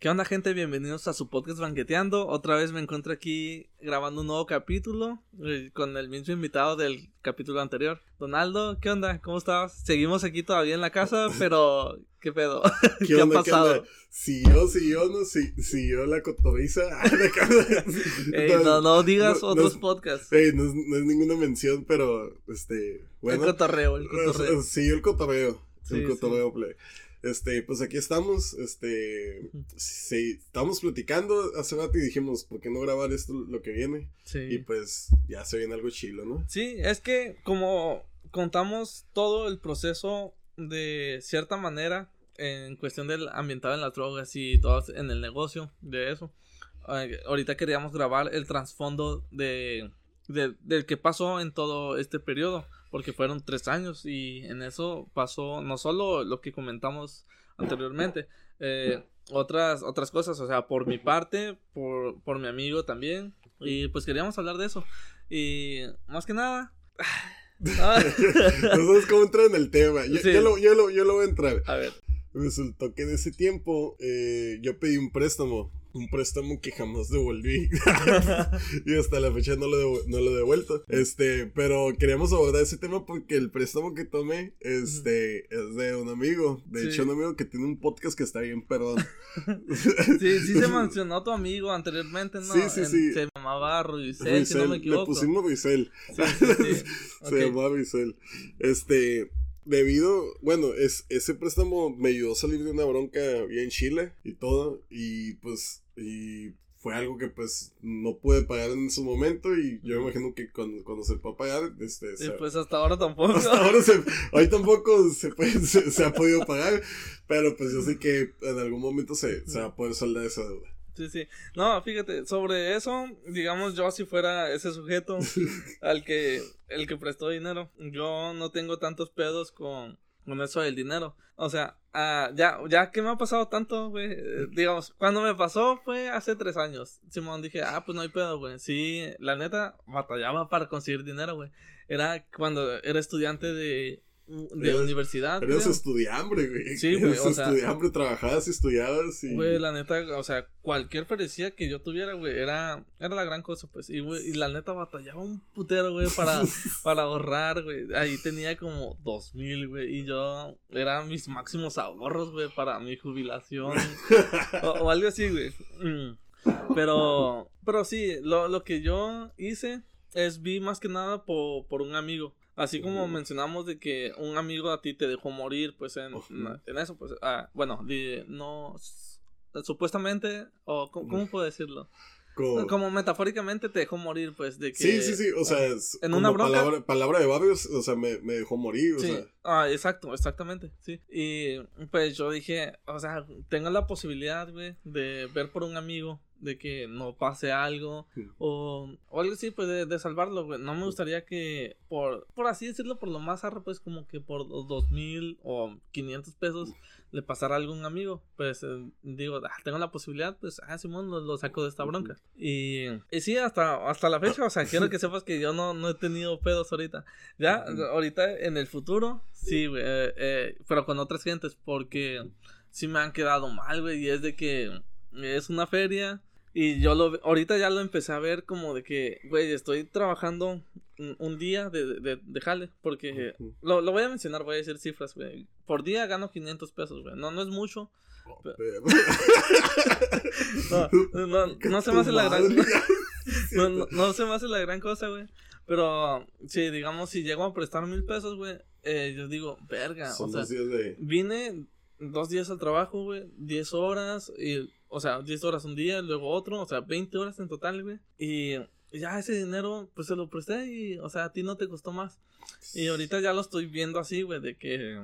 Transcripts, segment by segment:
¿Qué onda, gente? Bienvenidos a su podcast Banqueteando. Otra vez me encuentro aquí grabando un nuevo capítulo eh, con el mismo invitado del capítulo anterior. Donaldo, ¿qué onda? ¿Cómo estás? Seguimos aquí todavía en la casa, pero ¿qué pedo? ¿Qué, ha pasado? Si yo, si yo, no, si, si yo la cotorriza. no, no, digas otros podcasts. no, es, ninguna mención, pero este. Bueno, el cotorreo, el cotorreo. Sí, el cotorreo. el cotorreo play. Este, pues aquí estamos, este, sí, estamos platicando hace rato y dijimos, ¿por qué no grabar esto lo que viene? Sí. Y pues ya se viene algo chilo, ¿no? Sí, es que como contamos todo el proceso de cierta manera en cuestión del ambientado en las drogas y todo en el negocio de eso, ahorita queríamos grabar el trasfondo de, de, del que pasó en todo este periodo porque fueron tres años y en eso pasó no solo lo que comentamos anteriormente, eh, otras, otras cosas, o sea, por mi parte, por, por mi amigo también, y pues queríamos hablar de eso. Y más que nada... no sabes cómo entrar en el tema. Yo, lo, yo, lo, yo lo voy a entrar. A ver. Resultó que en ese tiempo eh, yo pedí un préstamo un préstamo que jamás devolví. y hasta la fecha no lo, no lo he devuelto. Este, pero queríamos abordar ese tema porque el préstamo que tomé este, es de un amigo. De hecho, un amigo que tiene un podcast que está bien, perdón. sí, sí se mencionó tu amigo anteriormente, ¿no? Sí, sí, sí. Se llamaba Ruisel, si no me equivoco. Le pusimos Ruisel. se llamaba Ruisel. Este, debido, bueno, es, ese préstamo me ayudó a salir de una bronca bien chile y todo, y pues, y fue algo que pues no pude pagar en su momento y yo me imagino que cuando, cuando se puede pagar, este... Y pues hasta ahora tampoco. Hasta ahora se, hoy tampoco se, puede, se, ha podido pagar, pero pues yo sé que en algún momento se, se va a poder saldar esa deuda. Sí, sí. No, fíjate, sobre eso, digamos, yo si fuera ese sujeto al que, el que prestó dinero, yo no tengo tantos pedos con, con eso del dinero. O sea, ah, ya, ya que me ha pasado tanto, güey, eh, digamos, cuando me pasó fue hace tres años. Simón dije, ah, pues no hay pedo, güey. Sí, la neta, batallaba para conseguir dinero, güey. Era cuando era estudiante de de universidad. Eres estudiambre, güey. Sí, güey. o sea, estudiambre, trabajabas y estudiabas y. Güey, la neta, o sea, cualquier parecía que yo tuviera, güey, era, era la gran cosa, pues. Y, güey, y la neta batallaba un putero, güey, para, para ahorrar, güey. Ahí tenía como dos mil, güey. Y yo, eran mis máximos ahorros, güey, para mi jubilación. o, algo así, güey. Mm. Pero, pero sí, lo, lo que yo hice es vi más que nada por, por un amigo. Así como mencionamos de que un amigo a ti te dejó morir, pues en, en eso, pues, ah, bueno, no, supuestamente, o ¿cómo, puedo decirlo? Como, metafóricamente te dejó morir, pues, de que... Sí, sí, sí, o sea, en una palabra, palabra, de barrios, o sea, me, me dejó morir, o sea. Ah, exacto, exactamente, sí. Y, pues, yo dije, o sea, tengo la posibilidad, güey, de ver por un amigo de que no pase algo o, o, algo así, pues de, salvarlo, güey. No me gustaría que, por, por así decirlo, por lo más arro, pues como que por dos mil o quinientos pesos le pasara algo a un amigo. Pues eh, digo, ah, tengo la posibilidad, pues, ah, Simón, lo, saco de esta bronca. Y, y sí, hasta, hasta la fecha, o sea, quiero que sepas que yo no, no he tenido pedos ahorita. Ya, ahorita en el futuro, sí, güey, eh, eh, pero con otras gentes, porque sí me han quedado mal, güey, y es de que es una feria y yo lo, ahorita ya lo empecé a ver como de que, güey, estoy trabajando un, día de, de, de, jale, porque lo, lo, voy a mencionar, voy a decir cifras, güey. Por día gano 500 pesos, güey. No, no es mucho. Oh, no, no, no, se me hace la gran no, no, se me hace la gran cosa, güey. Pero, sí, digamos, si llego a prestar mil pesos, güey, eh, yo digo, verga, o sea, vine dos días al trabajo, güey, 10 horas, y, o sea, 10 horas un día, luego otro, o sea, 20 horas en total, güey. Y ya ese dinero, pues se lo presté y, o sea, a ti no te costó más. Y ahorita ya lo estoy viendo así, güey, de que,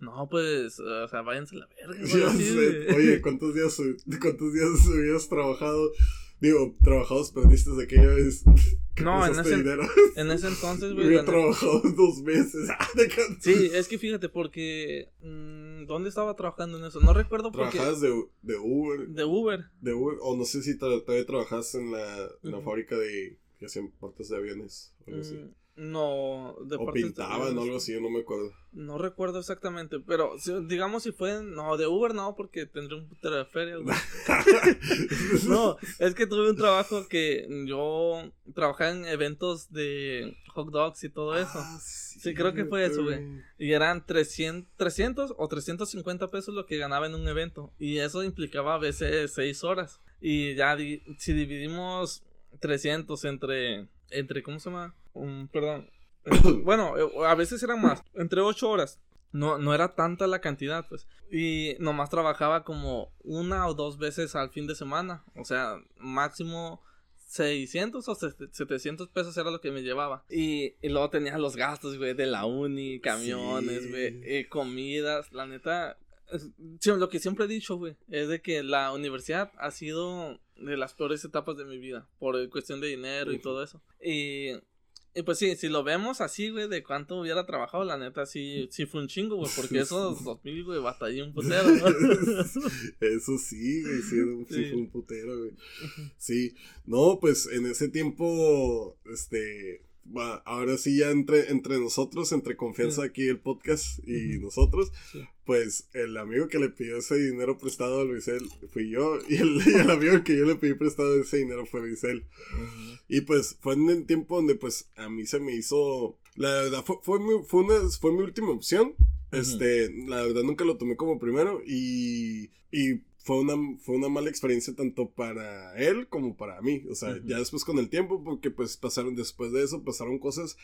no, pues, o sea, váyanse a la verga. Oye, ¿cuántos días, ¿cuántos días habías trabajado? Digo, trabajados perdiste de aquella vez. No, en ese, en ese entonces, güey. Había trabajado dos meses. sí, es que fíjate, porque. Mmm, ¿Dónde estaba trabajando en eso? No recuerdo porque. Trabajabas de, de Uber. De Uber. De Uber. O no sé si todavía trabajas en la, en la fábrica de. que hacían puertas de aviones. O algo así. No, de o pintaban o algo así, no me acuerdo. No recuerdo exactamente, pero digamos si fue, no, de Uber no, porque tendría un putero de feria, no, es que tuve un trabajo que yo trabajaba en eventos de hot dogs y todo eso. Ah, sí, creo que fue eso, güey. Y eran 300, 300 o 350 pesos lo que ganaba en un evento. Y eso implicaba a veces 6 horas. Y ya si dividimos 300 entre, entre, ¿cómo se llama? Perdón. bueno, eh, a veces eran más, entre 8 horas. No, no era tanta la cantidad, pues. Y nomás trabajaba como una o dos veces al fin de semana. O sea, máximo 600 o 700 pesos era lo que me llevaba. Y, luego tenía los gastos, güey, de la uni, camiones, güey, eh, comidas. La neta, lo que siempre he dicho, güey, es de que la universidad ha sido de las peores etapas de mi vida. Por cuestión de dinero y todo eso. Y y pues sí, si lo vemos así, güey, de cuánto hubiera trabajado, la neta, sí, sí fue un chingo, güey, porque esos 2000, güey, batallé un putero, Eso sí, güey, sí, fue un putero, güey. Sí, no, pues en ese tiempo, este, ahora sí ya entre, entre nosotros, entre confianza aquí el podcast y nosotros, pues el amigo que le pidió ese dinero prestado a Luisel fui yo y el, el amigo que yo le pedí prestado ese dinero fue Luisel. Y pues fue en el tiempo donde pues a mí se me hizo, la verdad fue, fue, mi, fue, una, fue mi última opción. Este, la verdad nunca lo tomé como primero y, y fue una, fue una mala experiencia tanto para él como para mí. O sea, ya después con el tiempo, porque pues pasaron, después de eso pasaron cosas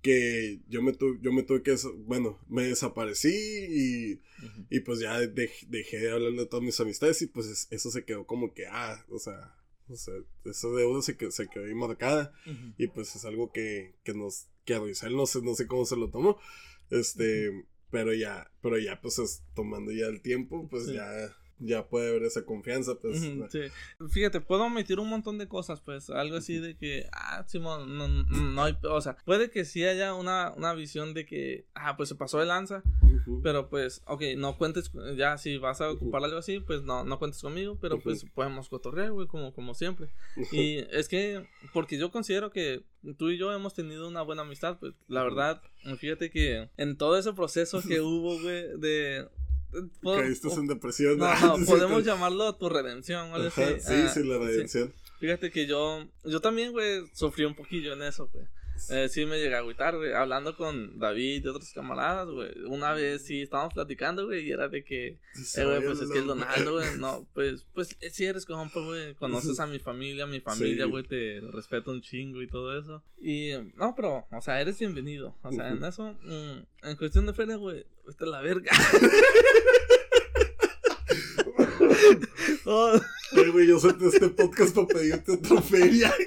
que yo me, tuve, yo me tuve que, bueno, me desaparecí y, y pues ya dejé de hablar de todas mis amistades y pues eso se quedó como que, ah, o sea, o sea, esa deuda se, se quedó ahí marcada. Y pues es algo que, que nos, que a Luis, no sé, no sé cómo se lo tomó. Este, pero ya, pero ya pues tomando ya el tiempo, pues ya ya puede haber esa confianza, pues. sí. Fíjate, puedo omitir un montón de cosas, pues, algo así de que, ah, Simón, no, no, hay, o sea, puede que sí haya una, una visión de que, ah, pues se pasó de lanza, pero pues, ok, no cuentes, ya si vas a ocupar algo así, pues no, no cuentes conmigo, pero pues podemos cotorrear, güey, como, como siempre. Y es que, porque yo considero que tú y yo hemos tenido una buena amistad, pues, la verdad, fíjate que en todo ese proceso que hubo, güey, de Caíste en depresión. No, no, podemos llamarlo tu redención, Sí, ah, sí, la redención. Fíjate que yo, yo también, güey, sufrí un poquillo en eso, güey. Eh, sí me llegué a agüitar, güey, hablando con David y otros camaradas, güey. Una vez sí estábamos platicando, güey, y era de que, eh, güey, pues es que el Donaldo, güey, no, pues, pues eh, si eres compa, güey, conoces a mi familia, mi familia, güey, te respeto un chingo y todo eso. Y, no, pero, o sea, eres bienvenido. O sea, en eso, mm, en cuestión de feria, güey, es la verga. oh. güey, yo suelto este podcast para pedirte otra feria.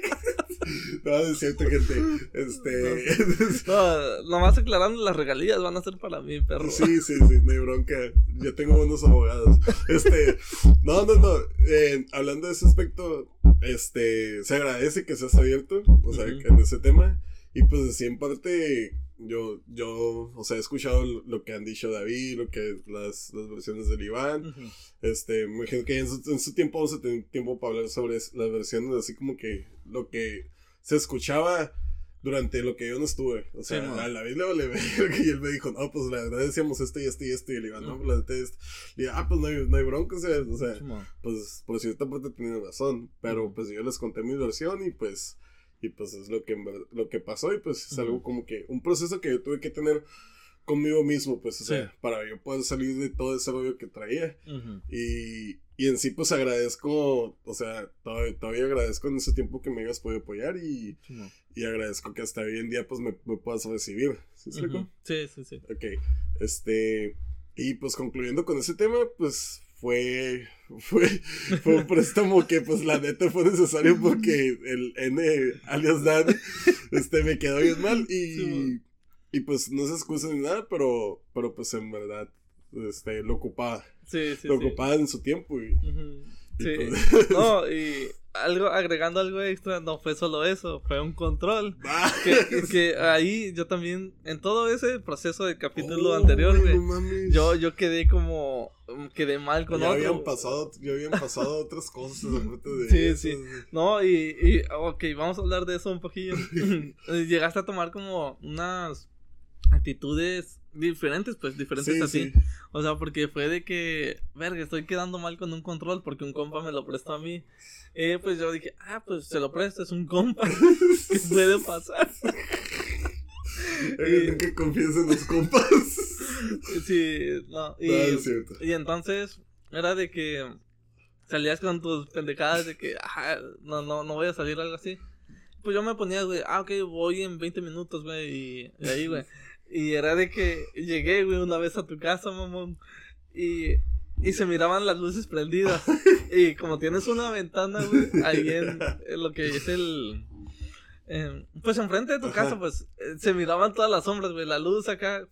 No, es cierto, gente. Este. No, nomás aclarando, las regalías van a ser para mí, perro. Sí, sí, sí, no hay bronca. Yo tengo buenos abogados. Este. No, no, no. Eh, hablando de ese aspecto, este. Se agradece que seas abierto, o sea, en ese tema. Y pues, así en parte, yo, yo, o sea, he escuchado lo que han dicho David, lo que las, las versiones del Iván. Este, me imagino que en su, en su, tiempo vamos a tener tiempo para hablar sobre las versiones, así como que lo que se escuchaba durante lo que yo no estuve. O sea, a la vez le vale y él me dijo, no, pues la verdad decíamos esto y esto y esto. Y le digo, no, pues la verdad esto. Y ah, pues no hay, no hay bronca, o sea, o sea pues por cierta parte tenía razón. Pero pues yo les conté mi versión y pues, y pues es lo que, lo que pasó y pues es algo como que un proceso que yo tuve que tener conmigo mismo, pues, o sea, para yo poder salir de todo ese rollo que traía. y, y, en sí, pues agradezco, o sea, todavía, agradezco en ese tiempo que me hayas podido apoyar y, y agradezco que hasta hoy en día, pues, me, me puedas recibir. ¿Sí, sí, sí, sí. Ok, este, y pues concluyendo con ese tema, pues fue, fue, fue un préstamo que pues la neta fue necesario porque el N alias Dan este, me quedó bien mal y, y pues no se excusa ni nada, pero, pero pues en verdad este, lo ocupaba. Sí, sí. Lo ocupaba en su tiempo y. sí. Pues, no, y algo, agregando algo extra, no fue solo eso, fue un control. Ah. que, que, ahí yo también, en todo ese proceso del capítulo oh, anterior, güey, yo, yo quedé como, quedé mal con ya otro. Habían pasado, ya habían pasado otras cosas de Sí, sí. No, y, y, ok, vamos a hablar de eso un poquillo. Llegaste a tomar como unas actitudes diferentes, pues, diferentes así. O sea, porque fue de que, verga, estoy quedando mal con un control porque un compa me lo prestó a mí. Eh, pues yo dije, ah, pues se lo presto, es un compa. ¿Qué puede pasar? y, que confíes en los compas. sí, no. Y, y entonces, era de que salías con tus pendejadas de que, ah, no, no, no voy a salir algo así. Pues yo me ponía, güey, ah, ok, voy en 20 minutos, güey, y, y ahí, güey. Y era de que llegué, güey, una vez a tu casa, mamón. Y, y se miraban las luces prendidas. y como tienes una ventana, güey, ahí en, lo que es el. Pues enfrente de tu casa, pues eh, se miraban todas las sombras, güey. La luz acá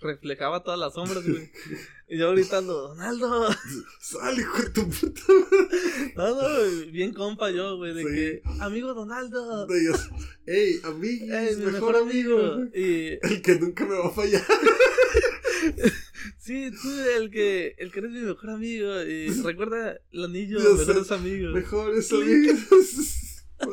reflejaba todas las sombras, güey. Y yo gritando, Donaldo. Sal, hijo de tu puta No, no, bien compa yo, güey, de que, amigo Donaldo. De ellos, ey, amigo, mi mejor, amigo. Y... El que nunca me va a fallar. sí, tú, el que, el que eres mi mejor amigo. Y recuerda el anillo, mejores amigos. Mejores amigos.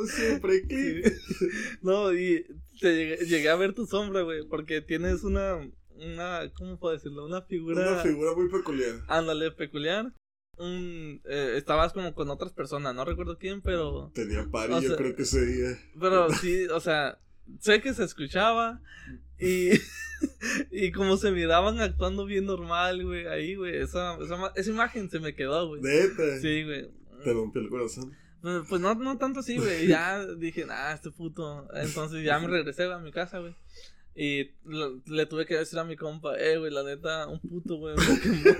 Siempre, ¿qué? No, y te llegué a ver tu sombra, güey, porque tienes una una, ¿cómo puedo decirlo? Una figura... Una figura muy peculiar. Ándale, peculiar. Un, eh, estabas como con otras personas, no recuerdo quién, pero... Tenía pari, yo creo que ese día. Pero sí, o sea, sé que se escuchaba y... y como se miraban actuando bien normal, güey, ahí, güey, esa, esa, esa, imagen se me quedó, güey. ¿Neta? Sí, güey. Te rompió el corazón. Pues, no, no tanto así, güey. Ya dije, ah, este puto. Entonces ya me regresé a mi casa, güey. Y le tuve que decir a mi compa, eh, güey, la neta, un puto, güey, me quemó.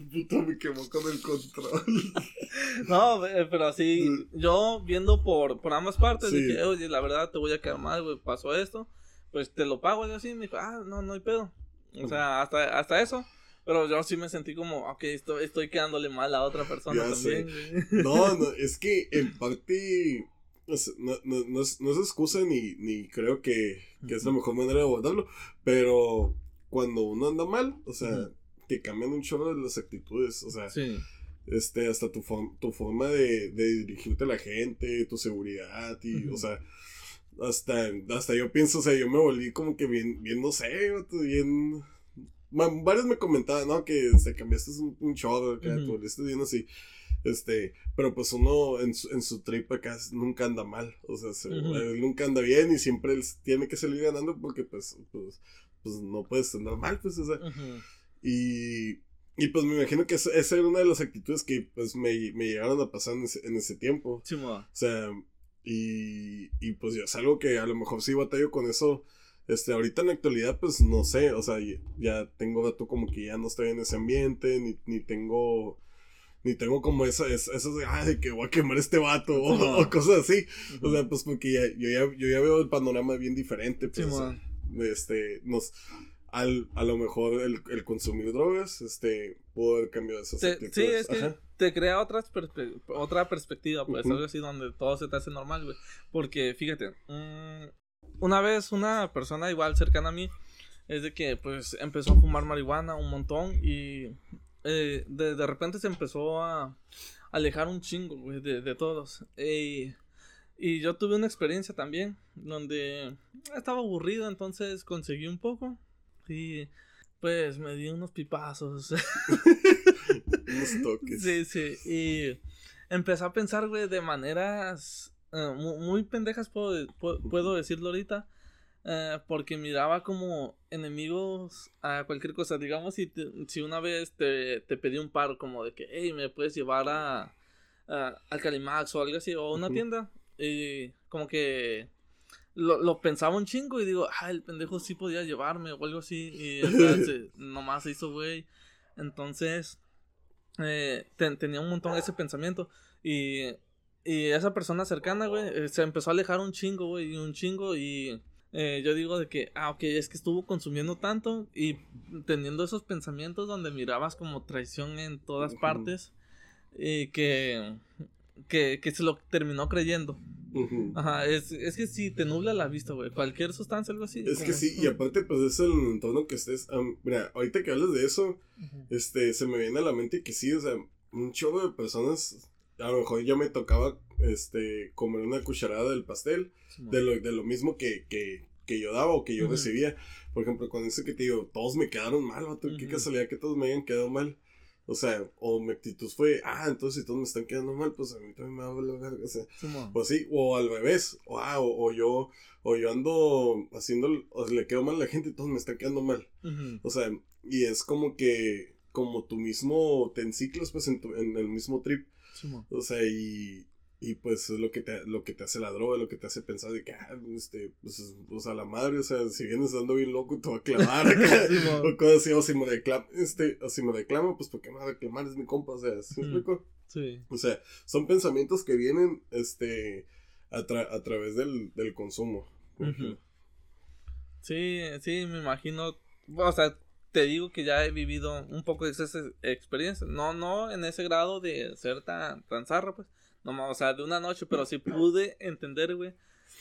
un puto me quemó con el control. no, pero así, yo viendo por, por ambas partes, dije, oye, la verdad te voy a quedar mal, güey, pasó esto, pues te lo pago, y así, me dijo, ah, no, no hay pedo. O sea, hasta, hasta eso. Pero yo sí me sentí como, ok, estoy, estoy quedándole mal a otra persona también. No, no, es que en parte no, no, no, es, no es excusa ni, ni creo que, que, es la mejor manera de abordarlo, pero cuando uno anda mal, o sea, te cambian un chorro de las actitudes, o sea, este, hasta tu, tu forma de, de, dirigirte a la gente, tu seguridad, y, o sea, hasta, hasta yo pienso, o sea, yo me volví como que bien, bien no sé, bien... Varios me comentaban, ¿no? Que se cambiaste un, un chorro, que te volviste bien así. Este, pero pues uno en su, en su trip acá nunca anda mal, o sea, nunca anda bien y siempre él tiene que salir ganando porque pues, pues, pues no puedes andar mal, pues, o sea, y, y pues me imagino que esa, era una de las actitudes que pues me, me llegaron a pasar en ese, en ese tiempo, o sea, y, y pues ya es algo que a lo mejor sí batallo con eso, este, ahorita en la actualidad, pues no sé, o sea, ya tengo dato como que ya no estoy en ese ambiente, ni, ni tengo ni tengo como esa, esa, de, ay, que voy a quemar este vato, o, cosas así. O sea, pues porque ya, yo, ya, yo ya veo el panorama bien diferente, pues, este, nos, al, a lo mejor el, el, consumir drogas, este, pudo haber cambiado esas te, Sí, es que te crea otras otra perspectiva, pues, algo así donde todo se te hace normal, güey. Porque, fíjate, mm, una vez una persona igual cercana a mí, es de que, pues, empezó a fumar marihuana un montón y eh, de, de, repente se empezó a alejar un chingo, güey, de, de, todos. y yo tuve una experiencia también, donde estaba aburrido, entonces conseguí un poco. Y pues me di unos pipazos. unos toques. Sí, sí. Y empecé a pensar, güey, de maneras eh, muy, pendejas, puedo, puedo decirlo ahorita. Eh, porque miraba como enemigos a cualquier cosa. Digamos, si, si una vez te, te pedí un paro como de que, hey, me puedes llevar a, al Calimax o algo así, o a una tienda. Y como que lo, lo, pensaba un chingo y digo, ah, el pendejo sí podía llevarme o algo así. Y nomás se hizo, güey. Entonces, eh, tenía un montón ese pensamiento. Y, y esa persona cercana, güey, eh, se empezó a alejar un chingo, güey, y un chingo. Y eh, yo digo de que, ah, ok, es que estuvo consumiendo tanto y teniendo esos pensamientos donde mirabas como traición en todas partes y que, que, que se lo terminó creyendo. Ajá, es, es, que si te nubla la vista, güey. Cualquier sustancia, algo así. Es que sí, y aparte, pues es el entorno que estés. mira, ahorita que hablas de eso, este, se me viene a la mente que sí, o sea, un chorro de personas. A lo mejor ya me tocaba este, comer una cucharada del pastel, de, lo, de lo mismo que, que, que yo daba o que yo recibía. Por ejemplo, con ese que te digo, todos me quedaron mal, qué casualidad que todos me hayan quedado mal. O sea, o mi actitud fue, ah, entonces si todos me están quedando mal, pues a mí también me va a valer O sea, pues sí, o al revés, o, ah, o, yo, o yo ando haciendo, o le quedo mal a la gente y todos me están quedando mal. O sea, y es como que, como tú mismo te enciclas pues en, en el mismo trip. O sea, y, y pues es lo que te, lo que te hace la droga, lo que te hace pensar de que, ah, este, pues, o sea, la madre, o sea, si vienes dando bien loco, te va a clavar o cosas así, o si me reclama, este, o si me reclama, pues porque me va a reclamar, es mi compa, o sea, ¿sí me Sí. O sea, son pensamientos que vienen, este, a, a través del, del consumo. Sí, sí, me imagino, o sea, te digo que ya he vivido un poco de esas experiencias, no, no en ese grado de ser tan, tan zarra, pues, no, o sea, de una noche, pero sí pude entender, güey,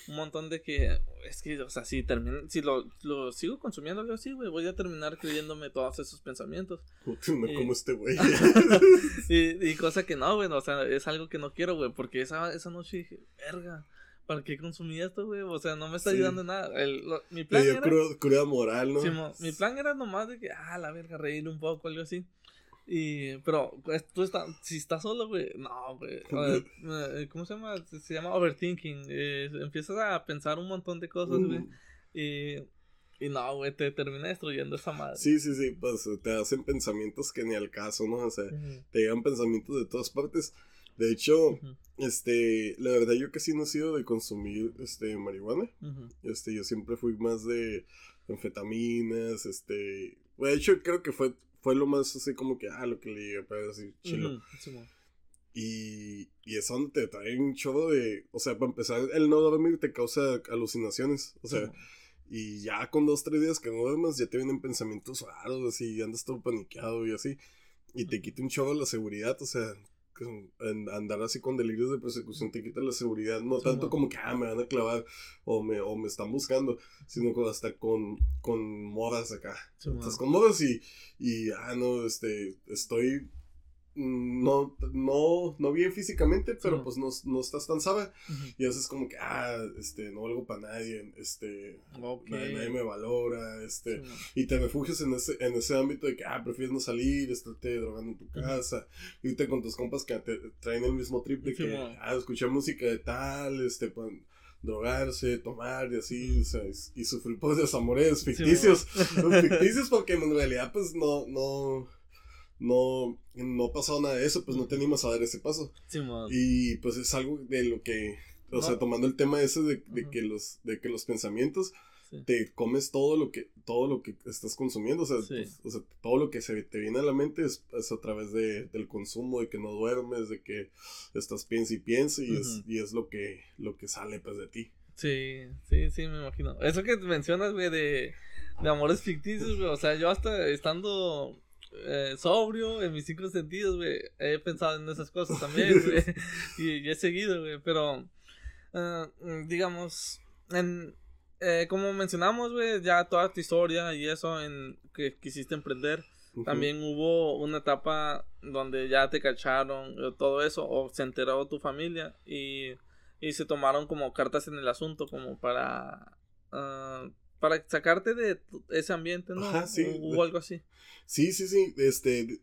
un montón de que, es que, o sea, si termino, si lo, lo sigo consumiendo algo así, güey, voy a terminar creyéndome todos esos pensamientos. No como este güey. y, y, cosa que no, güey, o sea, es algo que no quiero, güey, porque esa, esa noche dije, verga. ¿Para qué consumí esto, güey? O sea, no me está ayudando en nada. El, mi plan era... moral, ¿no? mi plan era nomás de que, ah, la verga, reír un poco, algo así. Y, pero, pues, tú estás, si estás solo, güey, no, güey. Eh, ¿Cómo se llama? Se llama overthinking. Eh, empiezas a pensar un montón de cosas, güey. Mm. Y, y no, güey, te termina destruyendo esa madre. Sí, sí, sí, pues te hacen pensamientos que ni al caso, ¿no? O sea, te llegan pensamientos de todas partes. De hecho, este, la verdad yo casi no he sido de consumir, este, marihuana. Este, yo siempre fui más de anfetaminas, este, de hecho creo que fue fue lo más así como que, ah, lo que le llegué a así, chilo. y, y eso te trae un chorro de, o sea, para empezar, el no dormir te causa alucinaciones, o sea, y ya con dos, tres días que no duermes, ya te vienen pensamientos raros, así, andas todo paniqueado y así, y te quita un chorro la seguridad, o sea, andar así con delirios de persecución te quita la seguridad, no tanto como que ah, me van a clavar o me, o me están buscando, sino hasta con, con modas acá. Estás con modas y, y, ah, no, este, estoy no, no, no bien físicamente, pero pues no, no, estás tan sabe. Y haces como que, ah, este, no valgo para nadie, este, nadie, me valora, este, y te refugias en ese, en ese ámbito de que, ah, prefieres no salir, estarte drogando en tu casa, y te con tus compas que te traen el mismo trip de que, ah, escuchar música de tal, este, pues, drogarse, tomar y así, o sea, y sufrir por desamores ficticios, ficticios porque en realidad pues no, no, no, no ha pasado nada de eso, pues no tenemos a dar ese paso. y pues es algo de lo que, o sea, tomando el tema ese de, de que los, de que los pensamientos, te comes todo lo que, todo lo que estás consumiendo, o sea, pues, o sea todo lo que se te viene a la mente es, es, a través de, del consumo, de que no duermes, de que estás piensa y piensa y, es, y es lo que, lo que sale pues de ti. Sí, sí, sí, me imagino. Eso que mencionas, güey, de, de amores ficticios, güey, o sea, yo hasta estando eh, sobrio en mis cinco sentidos, güey. He pensado en esas cosas también, güey. y, he seguido, güey. Pero, eh, digamos, en, eh, como mencionamos, güey, ya toda tu historia y eso en que quisiste emprender. También hubo una etapa donde ya te cacharon todo eso, o se enteró tu familia y, y se tomaron como cartas en el asunto, como para para sacarte de ese ambiente, ¿no? O, algo así. Sí, sí, sí. Este.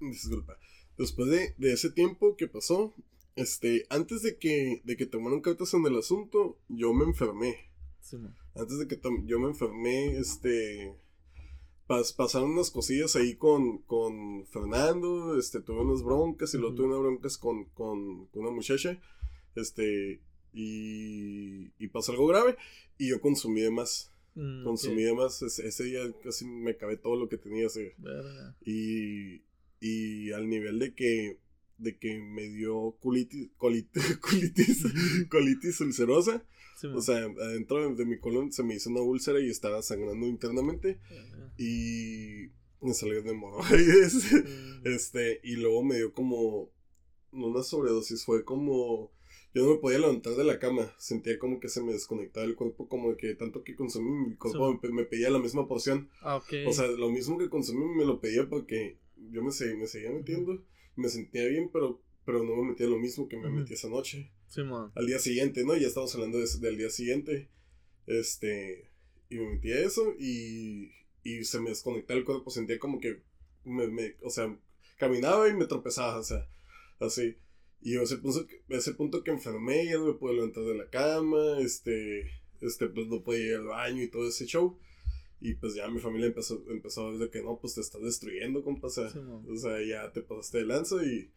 Disculpa. Después de, de, ese tiempo que pasó, este, antes de que, de que tomaron cartas en el asunto, yo me enfermé. Sí, antes de que yo me enfermé, este. pasaron unas cosillas ahí con, con Fernando, este, tuve unas broncas y luego tuve unas broncas con, con, con una muchacha, este, y, y pasó algo grave y yo consumí de más. Mm, consumí demás. Ese, día casi me acabé todo lo que tenía. Ese. Y, y al nivel de que de que me dio colitis, colitis, colitis, ulcerosa. o sea, adentro de, mi colon se me hizo una úlcera y estaba sangrando internamente. Y me salió de hemorroides. Mm. Este, y luego me dio como una sobredosis, fue como yo no me podía levantar de la cama, sentía como que se me desconectaba el cuerpo, como que tanto que consumí, mi cuerpo me, pedía la misma porción. Ah, O sea, lo mismo que consumí me lo pedía porque yo me, me seguía metiendo, me sentía bien, pero, pero no me metía lo mismo que me metí esa noche. Sí, man. Al día siguiente, ¿no? Ya estamos hablando del día siguiente. Este, y me metía eso y, y se me desconectaba el cuerpo, sentía como que, me, me, o sea, caminaba y me tropezaba, o sea, así. Y ese punto, ese punto que enfermé, ya no me pude levantar de la cama, este, este, pues no podía ir al baño y todo ese show. Y pues ya mi familia empezó, empezó a ver de que no, pues te estás destruyendo, compa. O sea, o sea ya te pasaste de lanza y,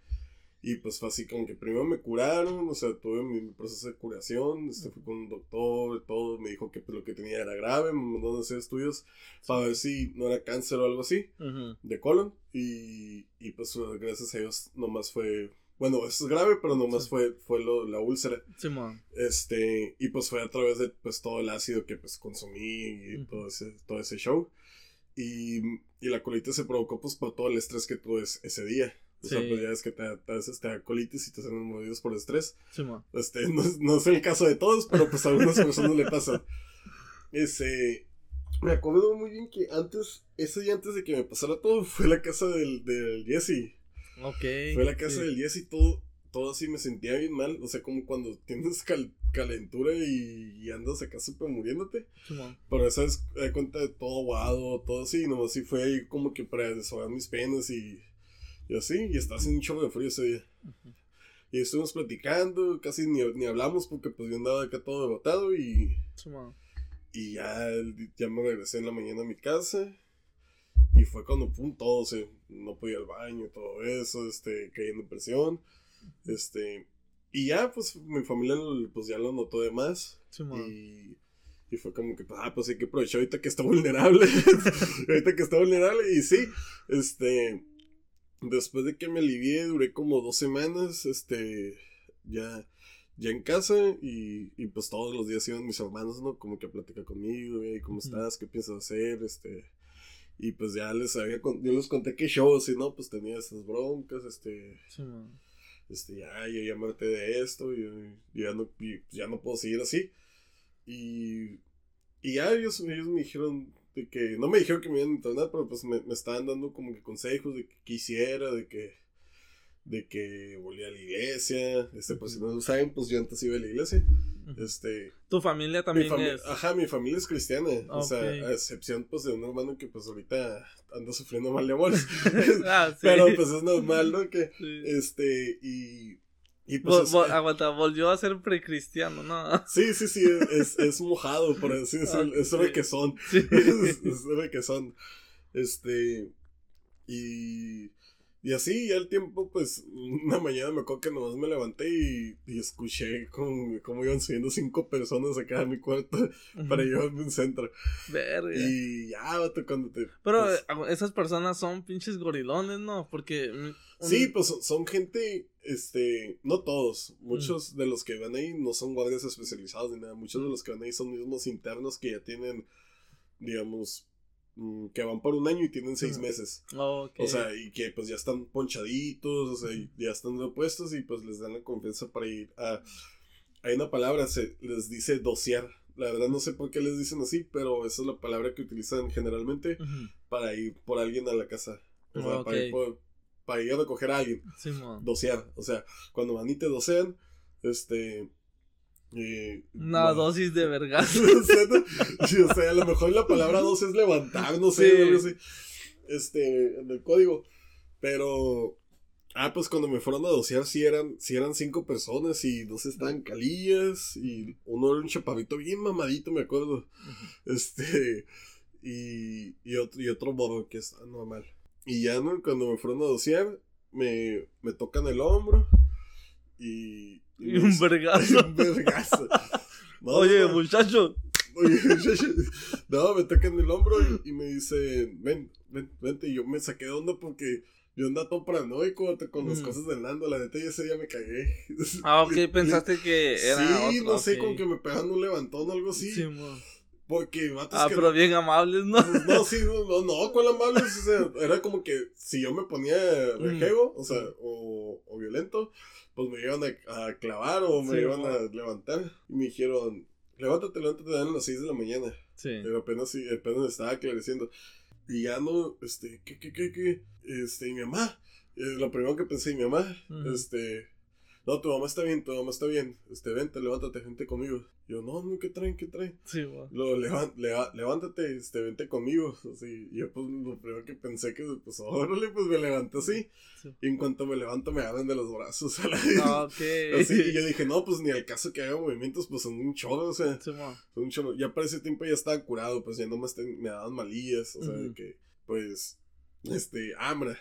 y pues fue así como que primero me curaron, o sea, tuve mi, proceso de curación, este, fui con un doctor, todo, me dijo que pues, lo que tenía era grave, me mandó a hacer estudios para ver si no era cáncer o algo así, de colon. Y, y pues gracias a Dios nomás fue bueno, eso es grave, pero nomás fue, fue lo, la úlcera. Sí, este, y pues fue a través de pues todo el ácido que pues consumí y todo, ese, todo ese show. Y, y, la colitis se provocó pues por todo el estrés que tuve ese día. O sea, pues ya es que te, te, te colitis y te hacen mordidos por estrés. Sí, este, no, no, es el caso de todos, pero pues a algunas personas le pasa. Ese, me acuerdo muy bien que antes, ese día antes de que me pasara todo, fue la casa del, del Jesse. Fue a la casa del 10 y todo, todo así me sentía bien mal. O sea, como cuando tienes calentura y, andas acá súper muriéndote. Pero esa es, de cuenta de todo aguado, todo así. No, así fue ahí como que para desahogar mis penas y, y así. Y estaba haciendo un chorro de frío ese día. Y estuvimos platicando, casi ni, ni, hablamos porque pues yo andaba acá todo derrotado y... y ya, ya me regresé en la mañana a mi casa. Y fue cuando, pum, todo se, no podía ir al baño, todo eso, este, cayendo en presión, este, y ya, pues, mi familia, pues, ya lo notó de más, y, y fue como que, ah, pues, hay que aprovechar ahorita que está vulnerable, ahorita que está vulnerable, y sí, este, después de que me alivié, duré como dos semanas, este, ya, ya en casa y, y pues todos los días iban mis hermanos, ¿no? Como que a platicar conmigo, ¿cómo estás? ¿Qué piensas hacer? Este, y pues ya les había, yo les conté qué shows y no, pues tenía esas broncas, este, este, ya, yo ya me de esto y, ya, no, pues, ya no puedo seguir así. Y, y ya ellos, ellos me dijeron de que, no me dijeron que me iban a internar, pero pues me, me estaban dando como que consejos de que quisiera, de que, de que volvía a la iglesia, este, pues si no lo saben, pues yo antes iba a la iglesia. Este. Tu familia también es. Ajá, mi familia es cristiana. O sea, a excepción pues de un hermano que pues ahorita anda sufriendo mal de amor. ah, sí. Pero pues es normal, ¿no? Que este y. Y pues, aguanta, volvió a ser precristiano, ¿no? Sí, sí, sí, es, es mojado, por así decirlo. Es de que son. Sí. es, de que son. Este. Y y así, ya el tiempo, pues, una mañana me acuerdo que nomás me levanté y, y escuché cómo, cómo, iban subiendo cinco personas acá a mi cuarto para llevarme un centro. Verga. Y ya, vato, cuando te. Pero pues eh, esas personas son pinches gorilones, ¿no? Porque. Sí, pues son gente, este, no todos. Muchos de los que van ahí no son guardias especializados ni nada. Muchos de los que van ahí son mismos internos que ya tienen, digamos, Mm, que van por un año y tienen seis meses. O sea, y que pues ya están ponchaditos, o sea, ya están repuestos y pues les dan la confianza para ir a... Hay una palabra, se les dice dosear. La verdad no sé por qué les dicen así, pero esa es la palabra que utilizan generalmente para ir por alguien a la casa. O sea, para, ir para, ir a recoger a alguien. dosear. O sea, cuando van y te dosean, este una dosis de vergazo. o sea, a lo mejor la palabra dosis es levantar, no sé, Este, en el código. Pero. Ah, pues cuando me fueron a dosear, sí eran, sí eran cinco personas y dos estaban calillas y uno era un chaparrito bien mamadito, me acuerdo. Este. Y, y, otro, y otro modo que está normal. Y ya, ¿no? Cuando me fueron a dosear, me, me tocan el hombro y, y un vergazo. un vergazo. Oye, muchacho. Oye, No, me tocan el hombro y, me dice, ven, ven, vente. Y yo me saqué de onda porque yo andaba todo paranoico con las mm. cosas del Nando. La neta, y ese día me cagué. Ah, ok, pensaste que era. Sí, no sé, con que me pegan un levantón o algo así. Sí, Porque Ah, pero bien amables, ¿no? Pues, no, sí, no, no, ¿cuál amables? O sea, era como que si yo me ponía rejego, o sea, o, o violento, pues me iban a, a clavar o me iban a levantar. Y me dijeron, levántate, levántate, dan las 6 de la mañana. Sí. Pero apenas, apenas estaba aclareciendo. Y ya no, este, ¿qué, qué, qué, qué? Este, y mi mamá. Eh, lo primero que pensé, mi mamá, este, no, tu mamá está bien, tu mamá está bien, este, vente, levántate, vente conmigo. Yo, no, no, ¿qué traen, qué traen? Sí, bueno. Lo, levántate, este, vente conmigo. Así, y yo, pues, lo primero que pensé que, pues, órale, pues, me levanté así. Y en cuanto me levanto, me abren de los brazos ah, Así, y yo dije, no, pues, ni al caso que haga movimientos, pues, son un chorro, o sea. Sí, son un chorro. Ya para ese tiempo ya estaba curado, pues, ya no me, me daban malillas, o sea, que, pues, este, hambre.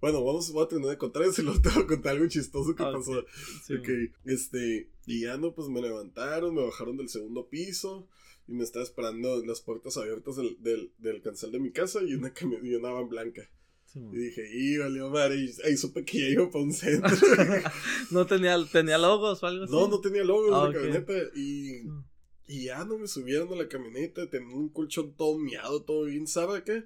Bueno, vamos, voy a terminar de contar y luego te voy a contar algo chistoso que pasó. ok, este, y ya no, pues me levantaron, me bajaron del segundo piso y me estaba esperando las puertas abiertas del, del, del cancel de mi casa y una y una van blanca. y dije, y valió madre, y ahí supe que ya iba para un centro. ¿No tenía, tenía logos o algo así? No, no tenía logos ah, la camioneta y... Y ya no me subieron a la camioneta, tenía un colchón todo miado, todo bien, ¿sabe qué?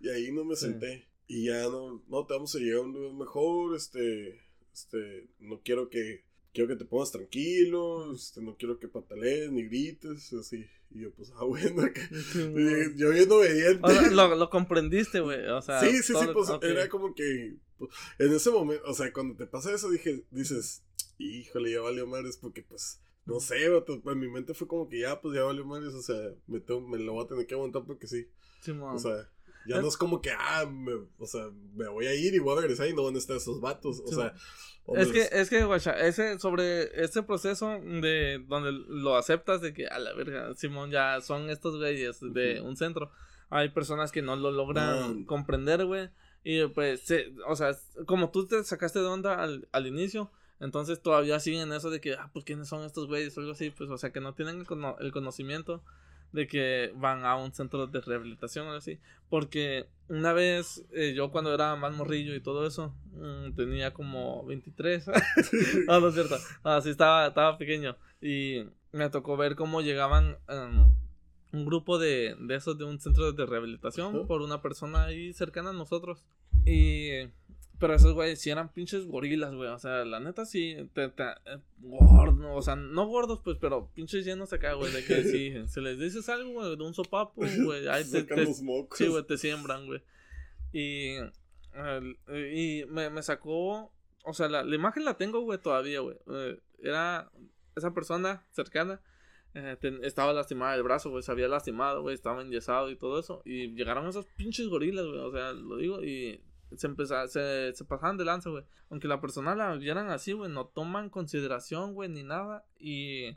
Y ahí no me senté. Y ya no, no te vamos a llegar a un lugar mejor, este, este, no quiero que, quiero que te pongas tranquilo, este, no quiero que patalees ni grites, así. Y yo, pues, ah, bueno, yo bien obediente. O lo, lo comprendiste, güey, o sea. Sí, sí, sí, pues, era como que, pues, en ese momento, o sea, cuando te pasa eso, dije, dices, híjole, ya valió madres, porque, pues, no sé, en mi mente fue como que ya, pues, ya valió madres, o sea, me, me lo voy a tener que aguantar porque sí. Sí, o sea, ya no es como que, ah, me, o sea, me voy a ir y voy a regresar y no van a estar esos vatos. O sea. Es que, es que, guacha, ese, sobre ese proceso de donde lo aceptas de que, a la verga, Simón, ya son estos güeyes de un centro. Hay personas que no lo logran comprender, güey. Y pues, o sea, como tú te sacaste de onda al, al inicio, entonces todavía siguen eso de que, ah, pues quiénes son estos güeyes o algo así, pues, o sea, que no tienen el, el conocimiento de que van a un centro de rehabilitación o así. Porque una vez eh, yo cuando era más morrillo y todo eso, mm, tenía como 23. no, no es cierto. Así estaba, estaba pequeño. Y me tocó ver cómo llegaban em, un grupo de, de esos de un centro de rehabilitación por una persona ahí cercana a nosotros. Y pero esos güeyes sí eran pinches gorilas, güey. O sea, la neta sí. Te, te, eh, gordo, o sea, no gordos, pues, pero pinches llenos acá, güey. De que sí, se les dices algo, güey, de un sopapo, güey. Ahí te, Sí, güey, te siembran, güey. Y. y me, me sacó. O sea, la, la imagen la tengo, güey, todavía, güey. Eh, era esa persona cercana. Eh, estaba lastimada el brazo, güey, se había lastimado, güey, estaba enyesado y todo eso. Y llegaron esos pinches gorilas, güey, o sea, lo digo, y se, empezaba, se, se pasaban de lanza, güey. Aunque la persona la vieran así, güey, no toman consideración, güey, ni nada. Y,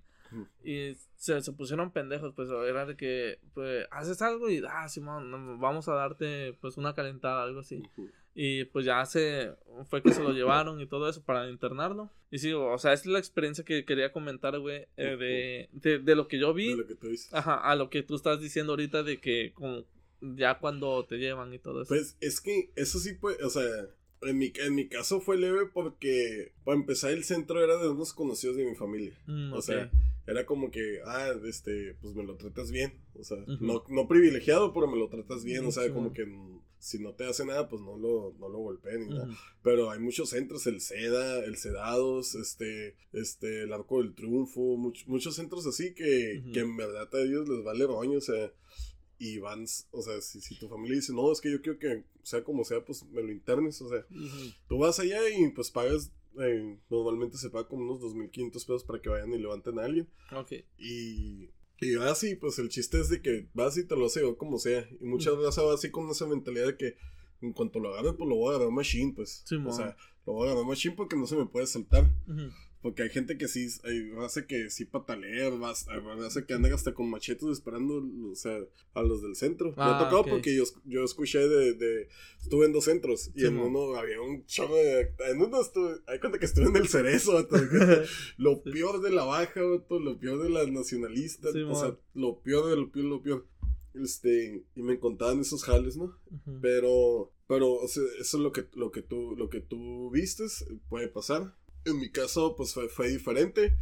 y se, se, pusieron pendejos, pues era de que, pues, haces algo y, ah, Simón, vamos a darte, pues, una calentada, algo así. Y pues ya se, fue que se lo llevaron y todo eso para internarlo. Y sí, o sea, es la experiencia que quería comentar, güey, eh, de, de, de, lo que yo vi. De lo que tú dices. Ajá, a lo que tú estás diciendo ahorita de que como ya cuando te llevan y todo eso. Pues es que eso sí puede, o sea, en mi, en mi caso fue leve porque para empezar el centro era de unos conocidos de mi familia. Mm, o sea, era como que, ah, este, pues me lo tratas bien. O sea, no, no privilegiado, pero me lo tratas bien. o sea, como que si no te hace nada, pues no lo, no lo golpeen ni nada. Pero hay muchos centros, el SEDA, el SEDADOS, este, este, el Arco del Triunfo, muchos centros así que, que en verdad a ellos les vale roño. O sea, y van, o sea, si, si, tu familia dice, no, es que yo quiero que sea como sea, pues me lo internes, o sea, tú vas allá y pues pagas, eh, normalmente se paga como unos 2.500 pesos para que vayan y levanten a alguien. Ok. Y, y así, pues el chiste es de que vas y te lo hace como sea, y muchas veces va así con esa mentalidad de que en cuanto lo agarre, pues lo voy a agarrar machine, pues, o sea, lo voy a agarrar machine porque no se me puede saltar. Porque hay gente que sí hace que sí patalea, hace que anda hasta con machetes esperando o sea, a los del centro. me ha ah, tocado porque yo, yo escuché de, de, Estuve en dos centros y en uno había un chavo de. En uno estuve. Hay cuenta que estuve en el cerezo, lo peor de la baja, lo peor de las nacionalistas, o sea, lo peor de lo peor, lo peor. Este, y me contaban esos jales, ¿no? Pero, pero, o sea, eso es lo que, lo que tú, lo que tú vistes, puede pasar. En mi caso, pues fue, diferente.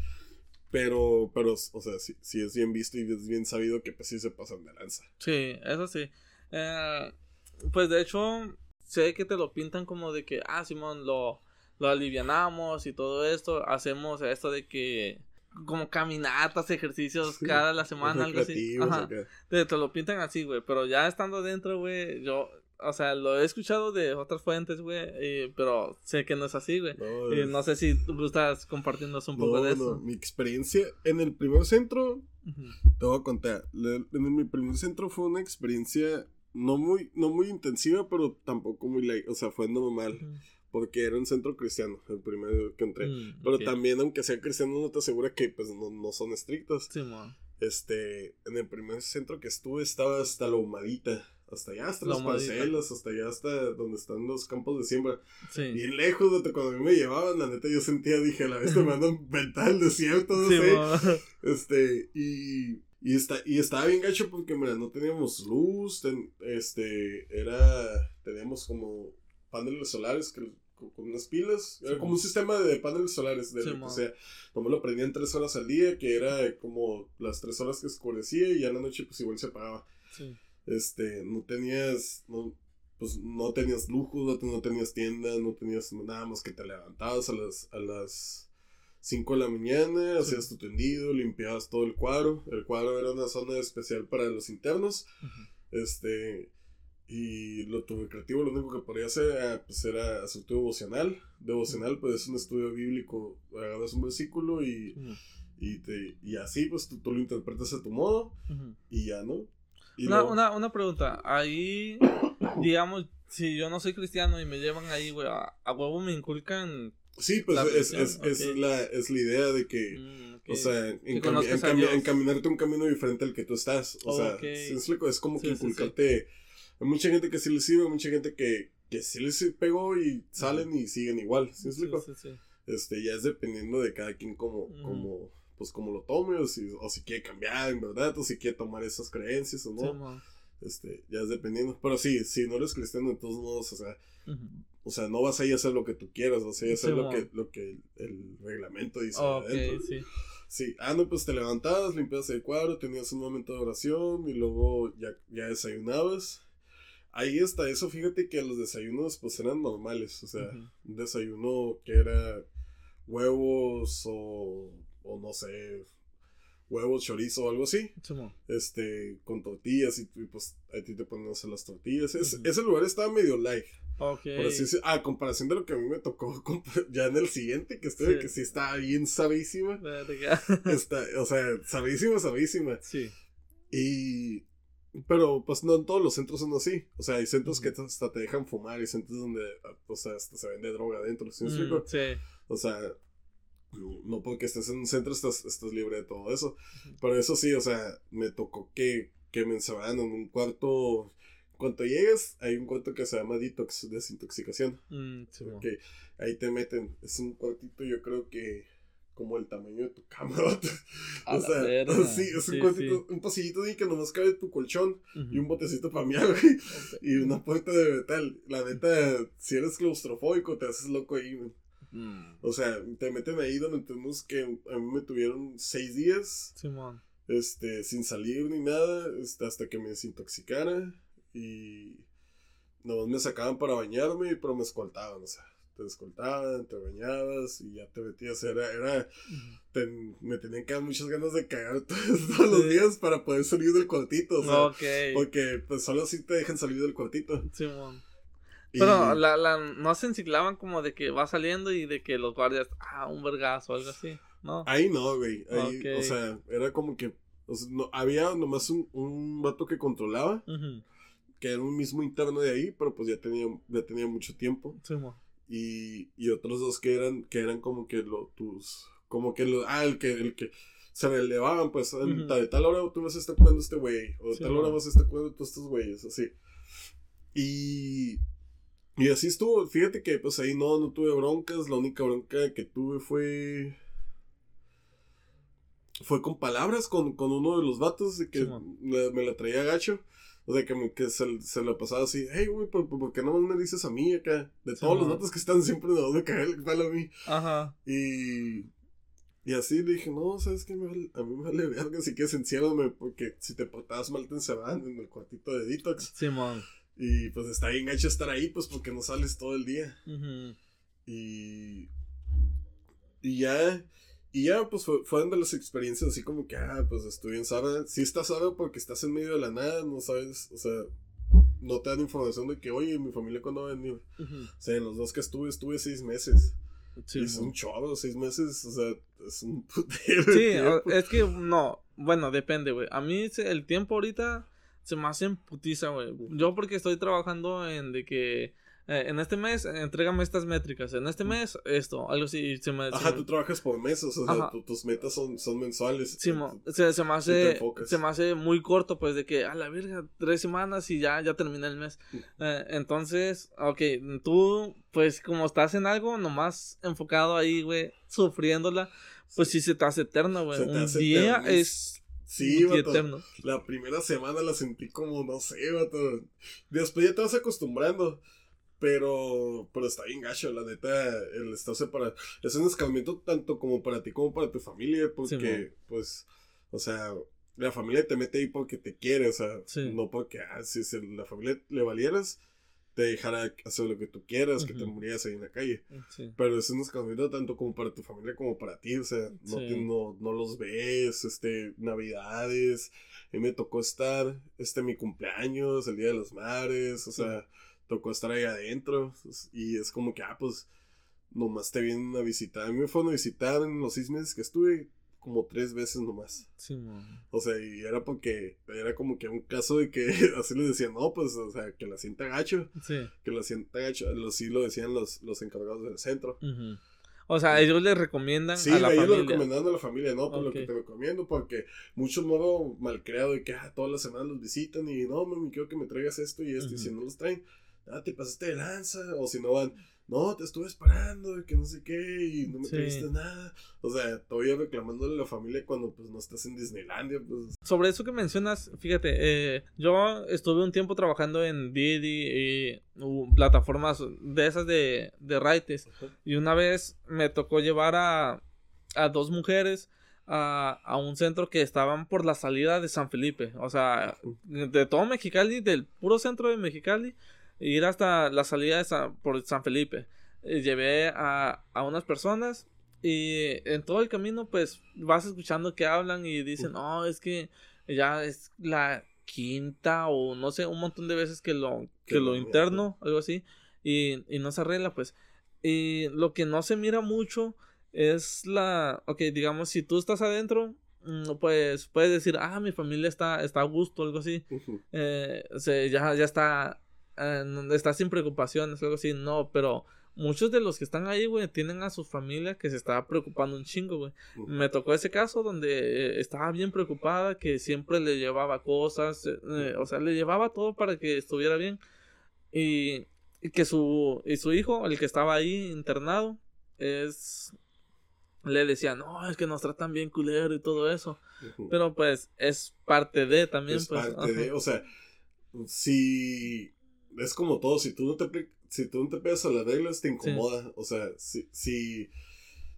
Pero, pero, o sea, sí, sí es bien visto y es bien sabido que pues sí se pasan de lanza. Sí, eso sí. Eh, pues de hecho, sé que te lo pintan como de que, ah, Simón, lo, lo alivianamos y todo esto, hacemos esto de que como caminatas, ejercicios cada la semana, algo así. Ajá. Te, te, lo pintan así, güey, pero ya estando dentro, güey, yo, o sea, lo he escuchado de otras fuentes, güey, pero sé que no es así, güey. No, no sé si tú gustas compartiéndonos un poco de eso. Mi experiencia en el primer centro, te voy a contar, en mi primer centro fue una experiencia no muy, no muy intensiva, pero tampoco muy light, o sea, fue normal. Porque era un centro cristiano, el primero que entré. Mm, pero también, aunque sea cristiano, no te asegura que pues no, no son estrictos. Sí, este, en el primer centro que estuve estaba hasta la humadita. Hasta allá, hasta las parcelas, hasta allá, hasta donde están los campos de siembra. Sí. Bien lejos de cuando a mí me llevaban, la neta yo sentía, dije, a la vez te mandan ventana al desierto, no sé. Este, y y, está, y estaba bien gacho porque, mira, no teníamos luz, este, era, teníamos como paneles solares que, con, unas pilas, era como un sistema de paneles solares, de, o sea, como lo prendían tres horas al día, que era como las tres horas que escurecía y ya en la noche pues igual se apagaba. Este, no tenías, no, pues no tenías lujos, no, tenías tiendas, no tenías nada más que te levantabas a las, a las 5 de la mañana, hacías tu tendido, limpiabas todo el cuadro. El cuadro era una zona especial para los internos. Este. Y lo tu recreativo, lo único que podía hacer era, pues, era hacer tu devocional. Devocional, pues es un estudio bíblico. Agarras un versículo y, y, te, y así, pues tú, lo interpretas a tu modo. Y ya, ¿no? Una, una, una pregunta. Ahí, digamos, si yo no soy cristiano y me llevan ahí, güey, a, a huevo me inculcan Sí, pues es, es, es, la, es la idea de que, mm, o sea, encaminarte un camino diferente al que tú estás. O sea, es, como que inculcarte. Hay mucha gente que sí le sirve, mucha gente que, que sí les pegó y salen y siguen igual. ¿Sí Este, ya es dependiendo de cada quien como, como, pues como lo tome, o si, o si quiere cambiar, en verdad, o si quiere tomar esas creencias o no. este, ya es dependiendo. Pero sí, si no eres cristiano, de todos modos, o sea, o sea, no vas a ir a hacer lo que tú quieras, vas a ir a hacer lo, que, lo que el, reglamento dice adentro. Sí. sí. Ah, no, pues te levantabas, limpiabas el cuadro, tenías un momento de oración y luego ya, ya desayunabas. Ahí está eso, fíjate que los desayunos pues eran normales, o sea, un desayuno que era huevos o, o no sé, huevos, chorizo o algo así. este, con tortillas y, pues a ti te ponen a hacer las tortillas. Ese lugar estaba medio light. Okay. ah, comparación de lo que a mí me tocó ya en el siguiente, que estoy, que sí está bien sabísima. está, o sea, sabísima, sabísima. Sí. Y. Pero pues no en todos los centros son así. O sea, hay centros que hasta te dejan fumar, y centros donde, o sea, hasta se vende droga adentro. ¿sí? sí. O sea, no porque estés en un centro estás, estás libre de todo eso. Pero eso sí, o sea, me tocó que, que me encerraran en un cuarto cuando llegas, hay un cuarto que se llama detox, desintoxicación. Mm, que ahí te meten. Es un cuartito, yo creo que como el tamaño de tu cama. o sea, sí, es un cuartito, un pasillito de que nomás cabe tu colchón y un botecito para miar, güey. Y una puerta de metal. La neta, si eres claustrofóbico, te haces loco ahí. Mm. O sea, te meten ahí donde tenemos que a mí me tuvieron seis días. Este, sin salir ni nada, este, hasta que me desintoxicara. Y nomás me sacaban para bañarme, pero me escoltaban, o sea, te escoltaban, te bañabas y ya te metías, era, era, me tenían que dar muchas ganas de cagar todos, los días para poder salir del cuartito, o sea, porque pues solo así te dejan salir del cuartito. Sí, Pero la, la, no se enciclaban como de que va saliendo y de que los guardias, ah, un vergazo o algo así, ¿no? Ahí no, güey, ahí, o sea, era como que, o sea, no, había nomás un, un vato que controlaba, que era un mismo interno de ahí, pero pues ya tenía, ya tenía mucho tiempo. Sí, y, y otros dos que eran, que eran como que lo, tus, como que lo, ah, el que, el que se relevaban, pues, de tal hora tú vas a estar cuidando este güey, o de tal hora vas a estar cuidando todos estos güeyes, así. Y, y así estuvo, fíjate que pues ahí no, no tuve broncas, la única bronca que tuve fue fue con palabras con, con uno de los vatos de que me la traía gacho. O sea, que, me, que se, se pasaba así, hey, güey, ¿por, ¿por, qué no me dices a mí acá? De todos los datos que están siempre de dónde caer el palo a mí. Ajá. Y. Y así le dije, no, ¿sabes qué? a mí me vale verga si quieres enciérrame, porque si te portabas mal te encerraban en el cuartito de detox. Sí, man. Y pues está bien hecho estar ahí, pues porque no sales todo el día. Y. Y ya. Y ya, pues fue, fueron de las experiencias así como que, ah, pues estuve en Sara. Sí estás Sara porque estás en medio de la nada, no sabes, o sea, no te dan información de que, oye, mi familia cuando va a venir. O sea, en los dos que estuve, estuve seis meses. Sí, es un chorro, seis meses, o sea, es un putero. Sí, es que no, bueno, depende, güey. A mí el tiempo ahorita se me hace en putiza, güey. Yo porque estoy trabajando en de que eh, en este mes, entrégame estas métricas. En este mes, esto, algo así. Se me, Ajá, tú trabajas por meses, o sea, tus metas son, son mensuales. Sí, se, se, me hace, se me hace muy corto, pues, de que, a la verga, tres semanas y ya, ya termina el mes. Eh, entonces, ok, tú, pues, como estás en algo, nomás enfocado ahí, güey, sufriéndola, pues sí se te hace eterno, güey. Un día es Sí, vato. La primera semana la sentí como, no sé, vato. Después ya te vas acostumbrando. Pero, pero está bien gacho, la neta, el estar separado. Es un escalamiento tanto como para ti como para tu familia, porque, pues, o sea, la familia te mete ahí porque te quiere, o sea, no porque, ah, si la familia le valieras, te dejara hacer lo que tú quieras, que te murieras ahí en la calle. Pero es un escalamiento tanto como para tu familia como para ti, o sea, no, no, no, los ves, este, navidades, y me tocó estar, este, mi cumpleaños, el Día de las Madres, o sea tocó estar ahí adentro. Y es como que, ah, pues, nomás te vienen a visitar. A mí me fueron a visitar en los seis meses que estuve como tres veces nomás. Sí, O sea, y era porque era como que un caso de que así les decían, no, pues, o sea, que la sienta gacho. Sí. Que la sienta gacho. Así lo decían los, los encargados del centro. O sea, ellos le recomiendan a la ellos le recomendan a la familia, no, por lo que te recomiendo, porque muchos modo malcreado de que ah, todas las semanas los visitan y no, mami, quiero que me traigas esto y esto, y si no los traen, ah, te pasaste de lanza, o si no van, no, te estuve esperando, que no sé qué, y no me sí. nada. O sea, todavía reclamándole a la familia cuando pues no estás en Disneylandia, pues. Sobre eso que mencionas, fíjate, eh, yo estuve un tiempo trabajando en Didi y plataformas de esas de, de raites, y una vez me tocó llevar a, a dos mujeres a, a, un centro que estaban por la salida de San Felipe. O sea, de todo Mexicali, del puro centro de Mexicali, ir hasta la salida de por San Felipe. Eh, llevé a, a unas personas y en todo el camino pues vas escuchando que hablan y dicen, no, es que ya es la quinta o no sé, un montón de veces que lo, que lo interno, algo así, y, y no se arregla pues. Y lo que no se mira mucho es la, ok, digamos, si tú estás adentro, mm, pues puedes decir, ah, mi familia está, está a gusto, algo así. eh, ya, ya está eh, está sin preocupaciones, algo así, no, pero muchos de los que están ahí, güey, tienen a su familia que se estaba preocupando un chingo, güey. Me tocó ese caso donde estaba bien preocupada, que siempre le llevaba cosas, eh, o sea, le llevaba todo para que estuviera bien. Y, que su, y su hijo, el que estaba ahí internado, es... Le decía, no, es que nos tratan bien culero y todo eso. Pero pues es parte de también, es pues. Parte de, o sea, si es como todo, si tú no te, si tú no te pegas a las reglas, te incomoda. O sea, si, si,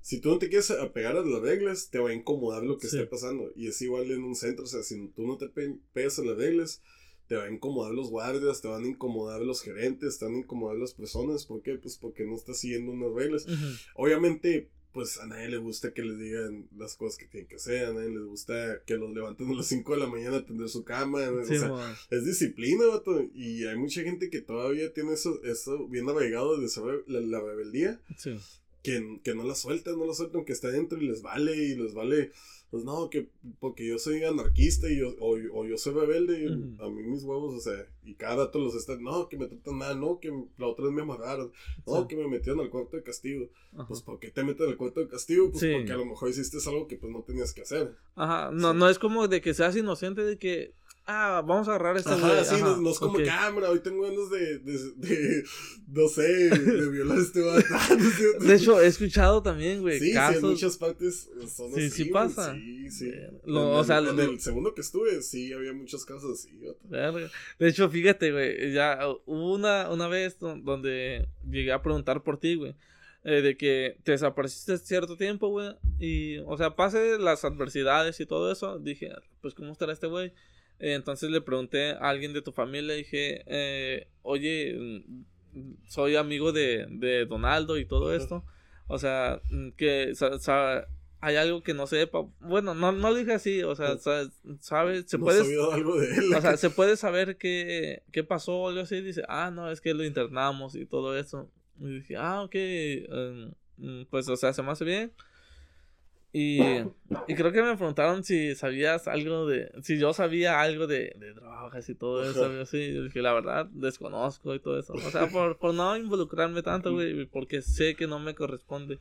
si tú no te quieres apegar a las reglas, te va a incomodar lo que esté pasando. Y es igual en un centro, o sea, si tú no te pegas a las reglas, te van a incomodar los guardias, te van a incomodar los gerentes, te van a incomodar las personas. ¿Por qué? Pues porque no estás siguiendo unas reglas. Obviamente, pues a nadie le gusta que les digan las cosas que tienen que hacer, a nadie les gusta que los levanten a las 5 de la mañana a tender su cama, o sea, es disciplina, vato, y hay mucha gente que todavía tiene eso, eso bien arraigado de la, la rebeldía, que, que no la sueltan, no la sueltan, que está dentro y les vale, y les vale pues no, que porque yo soy anarquista y yo, o, o yo soy rebelde, y a mí mis huevos, o sea, y cada rato los están, no, que me tratan mal, no, que la otra vez me amarraron, no, que me metieron al cuarto de castigo. Pues, ¿por qué te meten al cuarto de castigo? Pues porque a lo mejor hiciste algo que pues no tenías que hacer. Ajá, no, no es como de que seas inocente de que ah, vamos a agarrar esta Ajá, sí, no, es como cámara, hoy tengo ganas de, de, de, no sé, de violar a este vato. de hecho, he escuchado también, güey, sí, casos. Sí, en muchas partes son sí, así. Sí, pasa. Sí, sí. Lo, en, o sea, en, el segundo que estuve, sí, había muchos casos así. De hecho, fíjate, güey, ya hubo una, una vez donde llegué a preguntar por ti, güey. eh, de que te desapareciste cierto tiempo, güey, y, o sea, pase las adversidades y todo eso, dije, pues, ¿cómo estará este güey? Entonces le pregunté a alguien de tu familia, dije, eh, oye, mm, soy amigo de, de Donaldo y todo esto, o sea, mm, que hay algo que no sepa. Bueno, no, no lo dije así, o sea, sabe, se puede. Algo de él. O sea, se puede saber qué, qué pasó o algo así. Dice, ah, no, es que lo internamos y todo eso. Y dije, ah, ok, em, mm, pues, o sea, se me hace bien. Y, y creo que me preguntaron si sabías algo de, si yo sabía algo de, de drogas y todo eso, así. Y dije, la verdad, desconozco y todo eso. O sea, por, por no involucrarme tanto, güey, porque sé que no me corresponde.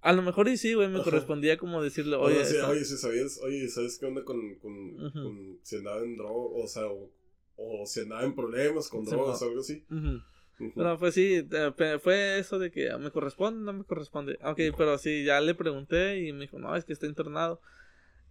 A lo mejor y sí, güey, me correspondía como decirle, oye. Oye, si sabías, oye, ¿sabes qué onda con, con, con si andaba en drogas, o sea, o, o, si andaba en problemas con drogas o algo así? Pero pues sí, fue eso de que me corresponde, no me corresponde. Ok, pero sí, ya le pregunté y me dijo, no, es que está internado.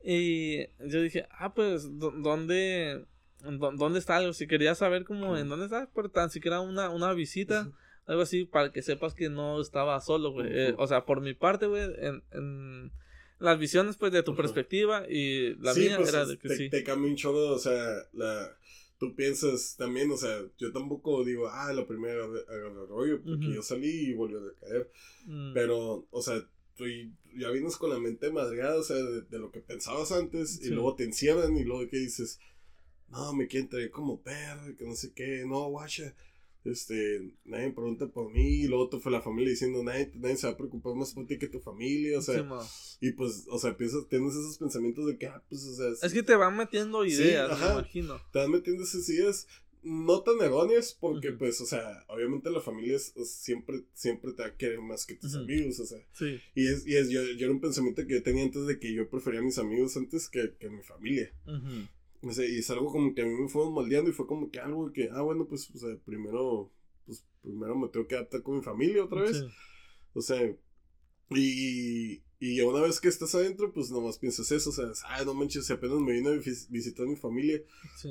Y yo dije, ah, pues, ¿dónde, dónde está algo? Si quería saber como en dónde está, pero tan siquiera una, una visita, algo así, para que sepas que no estaba solo, güey. Eh, o sea, por mi parte, güey, en, en las visiones, pues, de tu perspectiva y la mía pues, era de que te, sí. Te cambia un chorro, o sea, la tú piensas también, o sea, yo tampoco digo, ah, lo primero agarrar rollo, porque yo salí y volvió a caer. Mm. Pero, o sea, tú ya vienes con la mente madreada, o sea, de, lo que pensabas antes, y luego te encierran y luego que dices, no, me quieren traer como perro, que no sé qué, no, guacha este, nadie me pregunta por mí, y luego te fue la familia diciendo, nadie, nadie, se va a preocupar más por ti que tu familia, o sea, y pues, o sea, piensas, tienes esos pensamientos de que, ah, pues, o sea, es, que te van metiendo ideas, me imagino. Te van metiendo esas ideas, no tan erróneas, porque, pues, o sea, obviamente la familia siempre, siempre te va a querer más que tus amigos, o sea, sí. y es, y es, yo, yo, era un pensamiento que yo tenía antes de que yo prefería a mis amigos antes que, que a mi familia. No sé, y es algo como que a mí me fue moldeando y fue como que algo que, ah, bueno, pues, o sea, primero, pues, primero me tengo que adaptar con mi familia otra vez. O sea, y, y una vez que estás adentro, pues nomás piensas eso, o sea, ay, no manches, apenas me vino a visitar mi familia,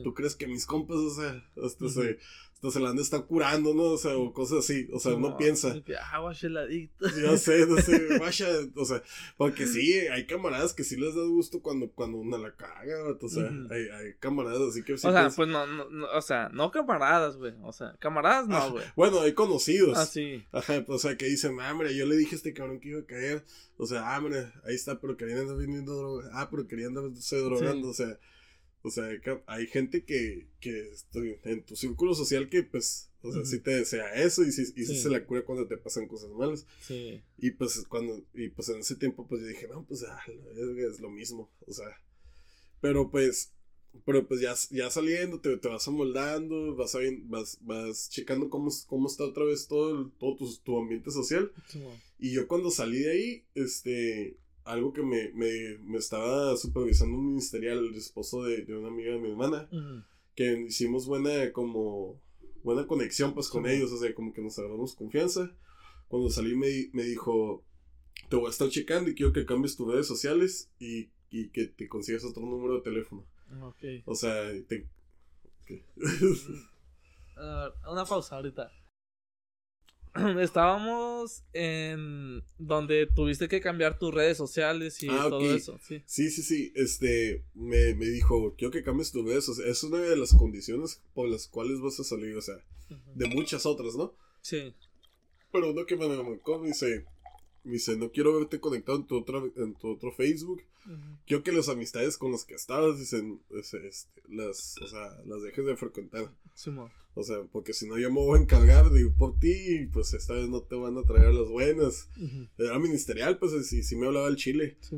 ¿tú crees que mis compas, o sea, hasta se entonces el anda está curando, ¿no? O sea, o cosas así. O sea, uno piensa. ah, adicto. Ya sé, no sé, guacha. O sea, porque sí, hay camaradas que sí les da gusto cuando, cuando uno la caga, o sea, hay, hay, camaradas así que sí. O sea, pues no, no, o sea, no camaradas, güey. O sea, camaradas no, ah, güey. bueno, hay conocidos. Ah, sí. Ajá, o sea, que dicen, ah, hombre, yo le dije a este cabrón que iba a caer. O sea, ah, hombre, ahí está, pero querían andar vendiendo droga. Ah, pero querían andarse drogando, o sea. O sea, hay gente que, que en tu círculo social que, pues, o sea, sí te desea eso y sí, y se la cura cuando te pasan cosas malas. Sí. Y pues, cuando, y pues en ese tiempo, pues yo dije, no, pues, ah, es, lo mismo, o sea. Pero pues, pero pues ya, ya saliendo, te, te vas amoldando, vas, a, vas, vas checando cómo, cómo está otra vez todo, todo tu, tu ambiente social. y yo cuando salí de ahí, este, algo que me, me, me, estaba supervisando un ministerial, el esposo de, de una amiga de mi hermana, que hicimos buena como buena conexión pues con ellos, o sea, como que nos agarramos confianza. Cuando salí me, me dijo, te voy a estar checando y quiero que cambies tus redes sociales y, y que te consigas otro número de teléfono. Okay. O sea, te... una pausa ahorita. estábamos en donde tuviste que cambiar tus redes sociales y ah, todo eso. ¿sí? sí, sí, Este, me, me, dijo, quiero que cambies tus redes sociales. Es una de las condiciones por las cuales vas a salir, o sea, de muchas otras, ¿no? Sí. Pero uno que me marcó me dice, me dice, no quiero verte conectado en tu, otro, en tu otro Facebook. Quiero que las amistades con las que estabas, dicen, este, las, o sea, las dejes de frecuentar. Sí, o sea, porque si no yo me voy a encargar de ir por ti y pues esta vez no te van a traer las buenas. Era ministerial, pues si sí me hablaba el chile. Sí,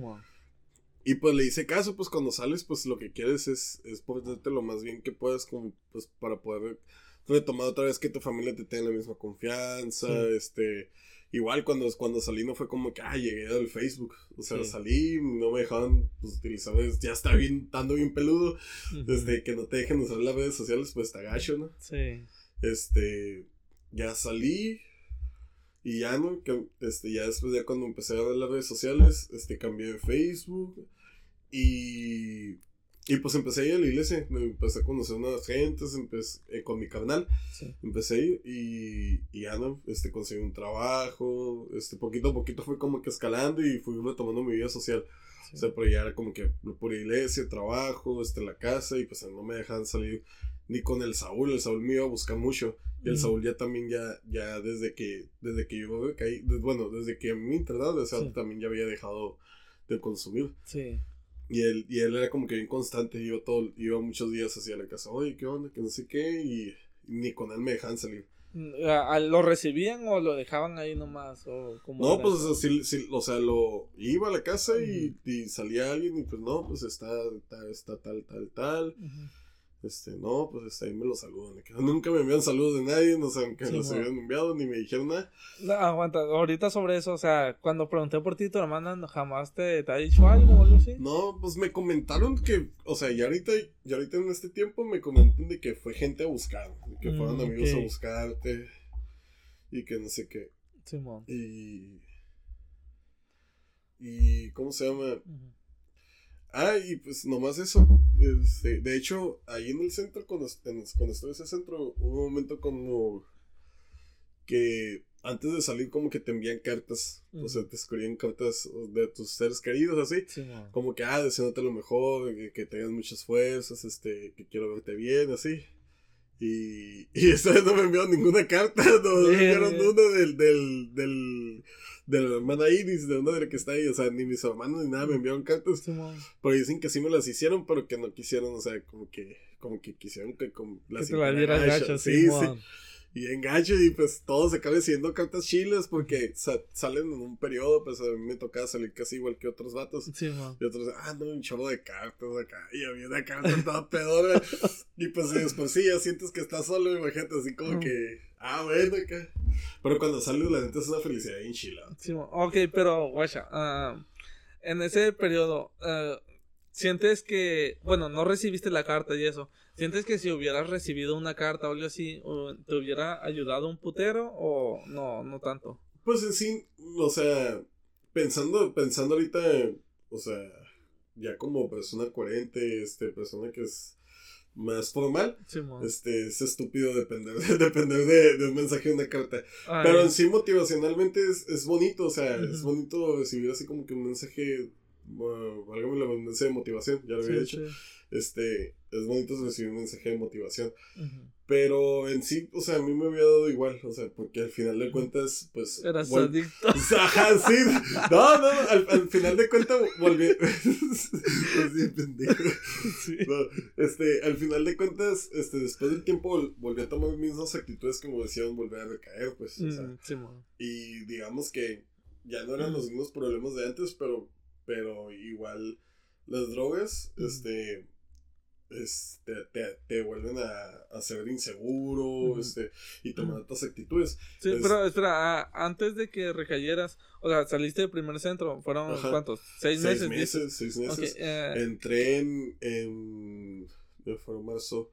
y pues le hice caso, pues cuando sales, pues lo que quieres es, es ponerte lo más bien que puedas, como, pues para poder retomar otra vez que tu familia te tenga la misma confianza, este Igual cuando, cuando salí no fue como que, ah, llegué al Facebook. O sea, salí, no me dejaban pues, utilizar, ya está bien, estando bien peludo. Desde que no te dejen usar las redes sociales, pues te agacho, ¿no? Sí. Este, ya salí y ya, ¿no? Que, este, ya después, ya cuando empecé a ver las redes sociales, este, cambié de Facebook y, y pues empecé a ir a la iglesia, empecé a conocer nuevas gentes, empecé eh, con mi carnal, empecé a ir y, y ya no, este, conseguí un trabajo, este, poquito a poquito fue como que escalando y fui retomando mi vida social. O sea, pero ya era como que por iglesia, trabajo, este, la casa y pues no me dejaban salir ni con el Saúl, el Saúl me iba a buscar mucho y el Saúl ya también ya, ya desde que, desde que yo caí, bueno, desde que mi internado, o sea, también ya había dejado de consumir. Sí. Y él, y él era como que bien constante, iba, todo, iba muchos días hacia la casa, oye, ¿qué onda? Que no sé qué, y, ni con él me dejaban salir. Mm, ¿Lo recibían o lo dejaban ahí nomás? O no, pues sí, o sea, lo iba a la casa y, y, salía alguien y pues no, pues está, está, tal, tal, tal. Este, no, pues este, ahí me lo saludan. Nunca me envían saludos de nadie, no saben que los habían enviado, ni me dijeron nada. No, aguanta, ahorita sobre eso, o sea, cuando pregunté por ti, tu hermana jamás te, te ha dicho algo o algo así. No, pues me comentaron que, o sea, ya ahorita, ya ahorita en este tiempo me comentan de que fue gente a buscar, que fueron mm, amigos a buscarte y que no sé qué. Simón. Y. Y. ¿Cómo se llama? Ah, y pues nomás eso. Este, de hecho, ahí en el centro, cuando, cuando estuve en ese centro, hubo un momento como que antes de salir como que te envían cartas, o sea, te escribían cartas de tus seres queridos, así, como que, ah, deseándote lo mejor, que, tengas muchas fuerzas, este, que quiero verte bien, así. Y, y esta vez no me enviaron ninguna carta, no me enviaron una del, del, del de la hermana Iris, de una de la que está ahí, o sea, ni mis hermanos ni nada me enviaron cartas. pero dicen que sí me las hicieron, pero que no quisieron, o sea, como que, como que quisieron que con las que te la dieran sí, sí. Y engancho y pues todo se acaba siendo cartas chiles porque salen en un periodo, pues a mí me tocaba salir casi igual que otros vatos. y otros, ah, no, un chavo de cartas acá. Y había una carta toda pedora. y pues después sí, ya sientes que estás solo, imagínate, así como que, ah, bueno, acá. Pero cuando sale la neta es una felicidad en Chile. Sí, ok, pero, guacha, uh, en ese periodo, uh, sientes que, bueno, no recibiste la carta y eso. ¿Sientes que si hubieras recibido una carta o algo así, te hubiera ayudado un putero o no, no tanto? Pues en sí, o sea, pensando, pensando ahorita, o sea, ya como persona coherente, este, persona que es más formal, este, es estúpido depender, depender de, un mensaje de una carta. Pero en sí motivacionalmente es, es bonito, o sea, es bonito recibir así como que un mensaje, bueno, algo la mensaje de motivación, ya lo había dicho este, es bonito recibir un mensaje de motivación. Pero en sí, o sea, a mí me había dado igual, o sea, porque al final de cuentas, pues... Eras adicto. Ajá, sí. No, no, al, final de cuentas volví... sí. Sí. este, al final de cuentas, este, después del tiempo volví a tomar mis mismas actitudes que me decían volver a recaer, pues, o sea. Mm, y digamos que ya no eran los mismos problemas de antes, pero, pero igual las drogas, este este, te, te, vuelven a, a, ser inseguro este, y tomar otras actitudes. Sí, pero espera, antes de que recayeras, o sea, saliste del primer centro, ¿fueron cuántos? ¿Seis, meses? meses seis meses. Eh, Entré en, en. Fue marzo.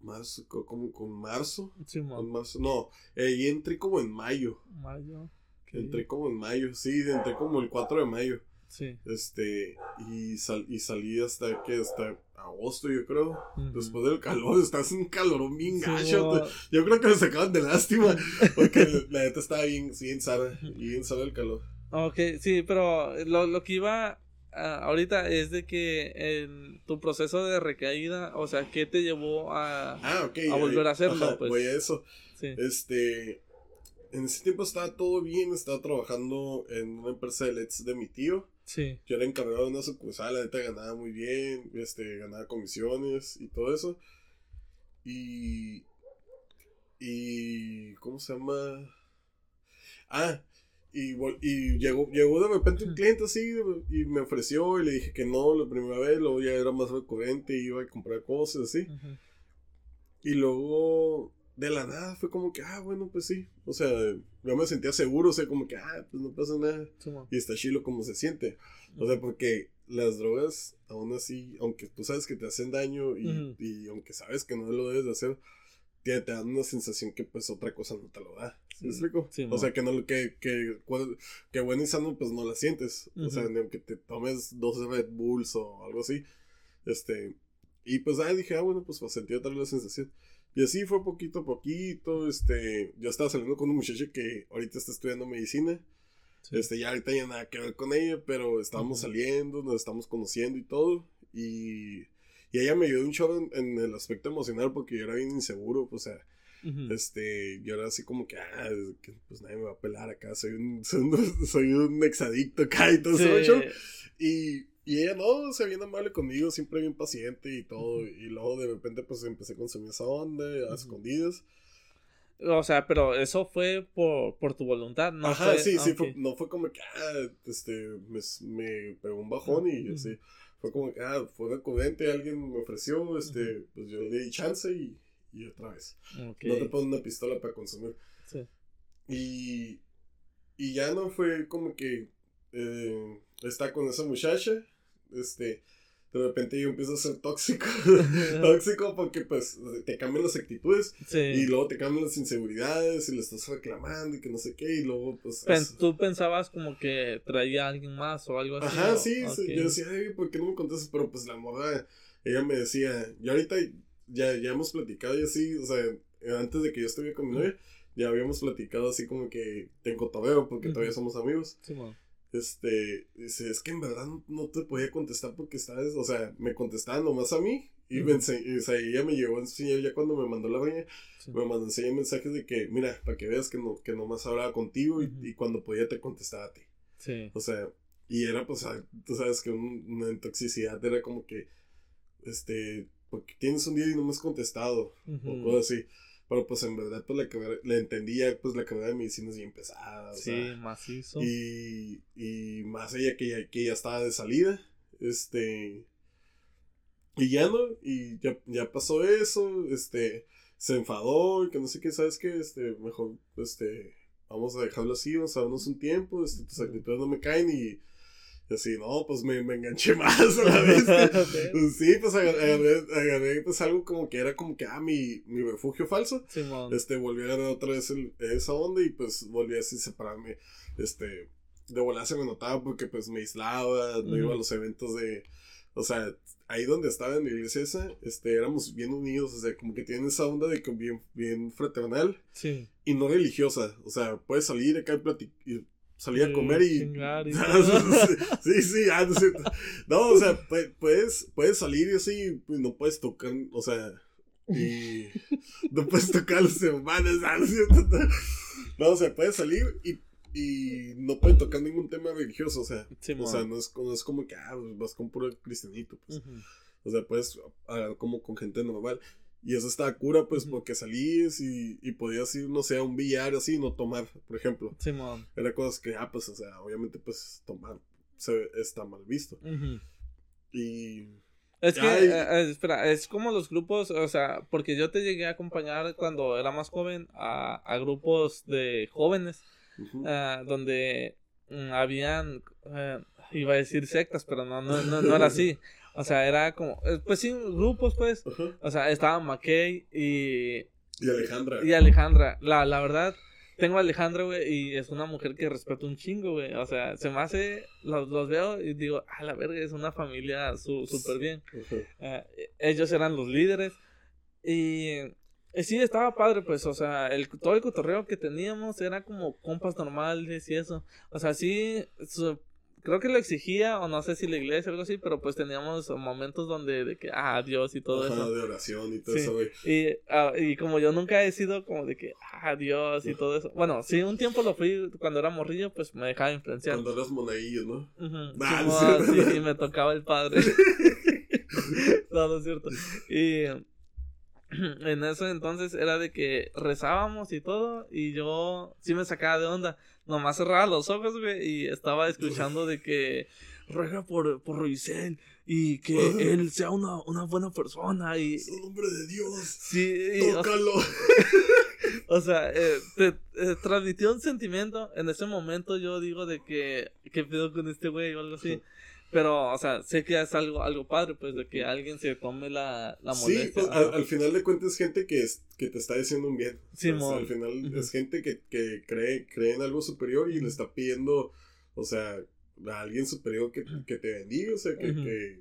Marzo, como con marzo. Sí, con marzo. No, eh, entré como en mayo. Mayo. Entré como en mayo, sí, entré como el 4 de mayo. Sí. Este, y, sal, y salí hasta que hasta agosto, yo creo. Después del calor, estás en un calorón bien gacho. Yo creo que me sacaban de lástima. Porque la neta estaba bien, bien sana, bien sana el calor. Ok, sí, pero lo, lo que iba ahorita es de que en tu proceso de recaída, o sea, ¿qué te llevó a, ah, a volver a hacerlo? pues? Voy a eso. Este, en ese tiempo estaba todo bien, estaba trabajando en una empresa de LEDs de mi tío. Sí. Yo era encargado de una sucursal, la neta ganaba muy bien, este, ganaba comisiones y todo eso. Y. Y. ¿Cómo se llama? Ah, y, y llegó, llegó de repente un cliente así y me ofreció y le dije que no la primera vez, luego ya era más recurrente y iba a comprar cosas así. Y luego de la nada fue como que, ah, bueno, pues sí. O sea, yo me sentía seguro, o sea, como que, ah, pues no pasa nada. y está chilo como se siente. O sea, porque las drogas, aún así, aunque tú sabes que te hacen daño y, y aunque sabes que no lo debes de hacer, te, te dan una sensación que pues otra cosa no te lo da. ¿Sí me explico? o sea, que no que, que, que bueno y sano pues no la sientes. O sea, aunque te tomes dos Red Bulls o algo así. Este, y pues ahí dije, ah, bueno, pues, pues sentí otra vez la sensación. Y así fue poquito a poquito, este, yo estaba saliendo con una muchacha que ahorita está estudiando medicina. Este, ya ahorita ya nada que ver con ella, pero estábamos saliendo, nos estamos conociendo y todo. Y, y ella me ayudó un chorro en, el aspecto emocional porque yo era bien inseguro, pues, o sea, este, yo era así como que, ah, pues nadie me va a pelar acá, soy un, soy un, exadicto acá y todo eso. Y, y ella no, se viene amable conmigo, siempre bien paciente y todo. Y luego de repente pues empecé a consumir esa onda, a escondidas. O sea, pero eso fue por, por tu voluntad, ¿no? Ajá, sí, sí, no fue como que, ah, este, me, me pegó un bajón y así. Fue como que, ah, fue recurrente, alguien me ofreció, este, pues yo le di chance y y otra vez. No te pones una pistola para consumir. Sí. Y, y ya no fue como que eh, está con esa muchacha, este, de repente yo empiezo a ser tóxico, tóxico porque pues te cambian las actitudes y luego te cambian las inseguridades y le estás reclamando y que no sé qué y luego pues... ¿Tú pensabas como que traía a alguien más o algo así? Ajá, sí, yo decía, Ay, ¿por qué no me contestas? Pero pues la moda, ella me decía, y ahorita ya, ya hemos platicado y así, o sea, antes de que yo estuviera con mi novia, ya habíamos platicado así como que tengo tabeo porque todavía somos amigos. Sí, Este, dice, es que en verdad no, te podía contestar porque estabas, o sea, me contestaba nomás a mí y, me o sea, ella me llegó a enseñar ya cuando me mandó la baña, me mandó enseñar mensajes de que, mira, para que veas que no, que nomás hablaba contigo y, cuando podía te contestaba a ti. Sí. O sea, y era pues, tú sabes que una toxicidad era como que, este, porque tienes un día y no me has contestado, o cosas así. Pero pues en verdad, pues la carrera, le entendía, pues la carrera de medicina es bien pesada. Sí, macizo. Y, y más ella que ya, que ya estaba de salida, este... Y ya no, y ya, ya pasó eso, este, se enfadó, y que no sé qué, ¿sabes qué? Este, mejor, este, vamos a dejarlo así, vamos a darnos un tiempo, este, tus actitudes no me caen y y así, no, pues me, me enganché más a la vez. pues sí, pues agarré, pues algo como que era como que, ah, mi, mi refugio falso. este, volví a agarrar otra vez el, esa onda y pues volví así a separarme. Este, de volar se me notaba porque pues me aislaba, no iba a los eventos de, o sea, ahí donde estaba en la iglesia esa, este, éramos bien unidos, o sea, como que tienen esa onda de que bien, bien fraternal. Sí. Y no religiosa, o sea, puedes salir acá y, salía a comer y... sí, sí, ah, no, no, o sea, puedes, puedes salir y así, pues, no puedes tocar, o sea, y no puedes tocar a los hermanos, ah, no, o sea, puedes salir y, y no puedes tocar ningún tema religioso, o sea, o sea, no es, no es como que, ah, vas con puro cristianito, pues, o sea, puedes hablar como con gente normal. Y eso estaba cura, pues, porque salías y, y podías ir, no sé, a un billar así, no tomar, por ejemplo. Sí. Era cosas que, ah, pues, o sea, obviamente, pues, tomar se, está mal visto. Y... Es que, eh, eh, espera, es como los grupos, o sea, porque yo te llegué a acompañar cuando era más joven a, a grupos de jóvenes, ah, donde mm, habían, eh, iba a decir sectas, pero no, no, no, no era así. O sea, era como, eh, pues sí, grupos, pues. O sea, estaba McKay y... Y Alejandra. Y Alejandra. La, la verdad, tengo a Alejandra, güey, y es una mujer que respeto un chingo, güey. O sea, se me hace, los, los veo y digo, a la verga, es una familia súper bien. Eh, ellos eran los líderes. Y sí, estaba padre, pues, o sea, el, todo el cotorreo que teníamos era como compas normales y eso. O sea, sí, creo que lo exigía, o no sé si la iglesia o algo así, pero pues teníamos momentos donde de que, ah, Dios y todo eso. de oración y todo eso, güey. Y, ah, y como yo nunca he sido como de que, ah, Dios y todo eso. Bueno, sí, un tiempo lo fui cuando era morrillo, pues me dejaba influenciar. Cuando eras monaillo, ¿no? sí, y me tocaba el padre. no, no es cierto. Y en eso entonces era de que rezábamos y todo, y yo sí me sacaba de onda nomás cerraba los ojos, güey, y estaba escuchando de que ruega por, por y que él sea una, una buena persona y... Es nombre de Dios. Sí. Tócalo. O sea, eh, te, eh, transmitió un sentimiento. En ese momento yo digo de que, ¿qué pedo con este güey o algo así? Pero, o sea, sé que es algo, algo padre, pues, de que alguien se tome la, la molestia. Sí, pues, al, final de cuentas es gente que, es, que te está diciendo un bien. Sí, al final es gente que, que cree, cree en algo superior y le está pidiendo, o sea, a alguien superior que, que te bendiga, o sea, que, que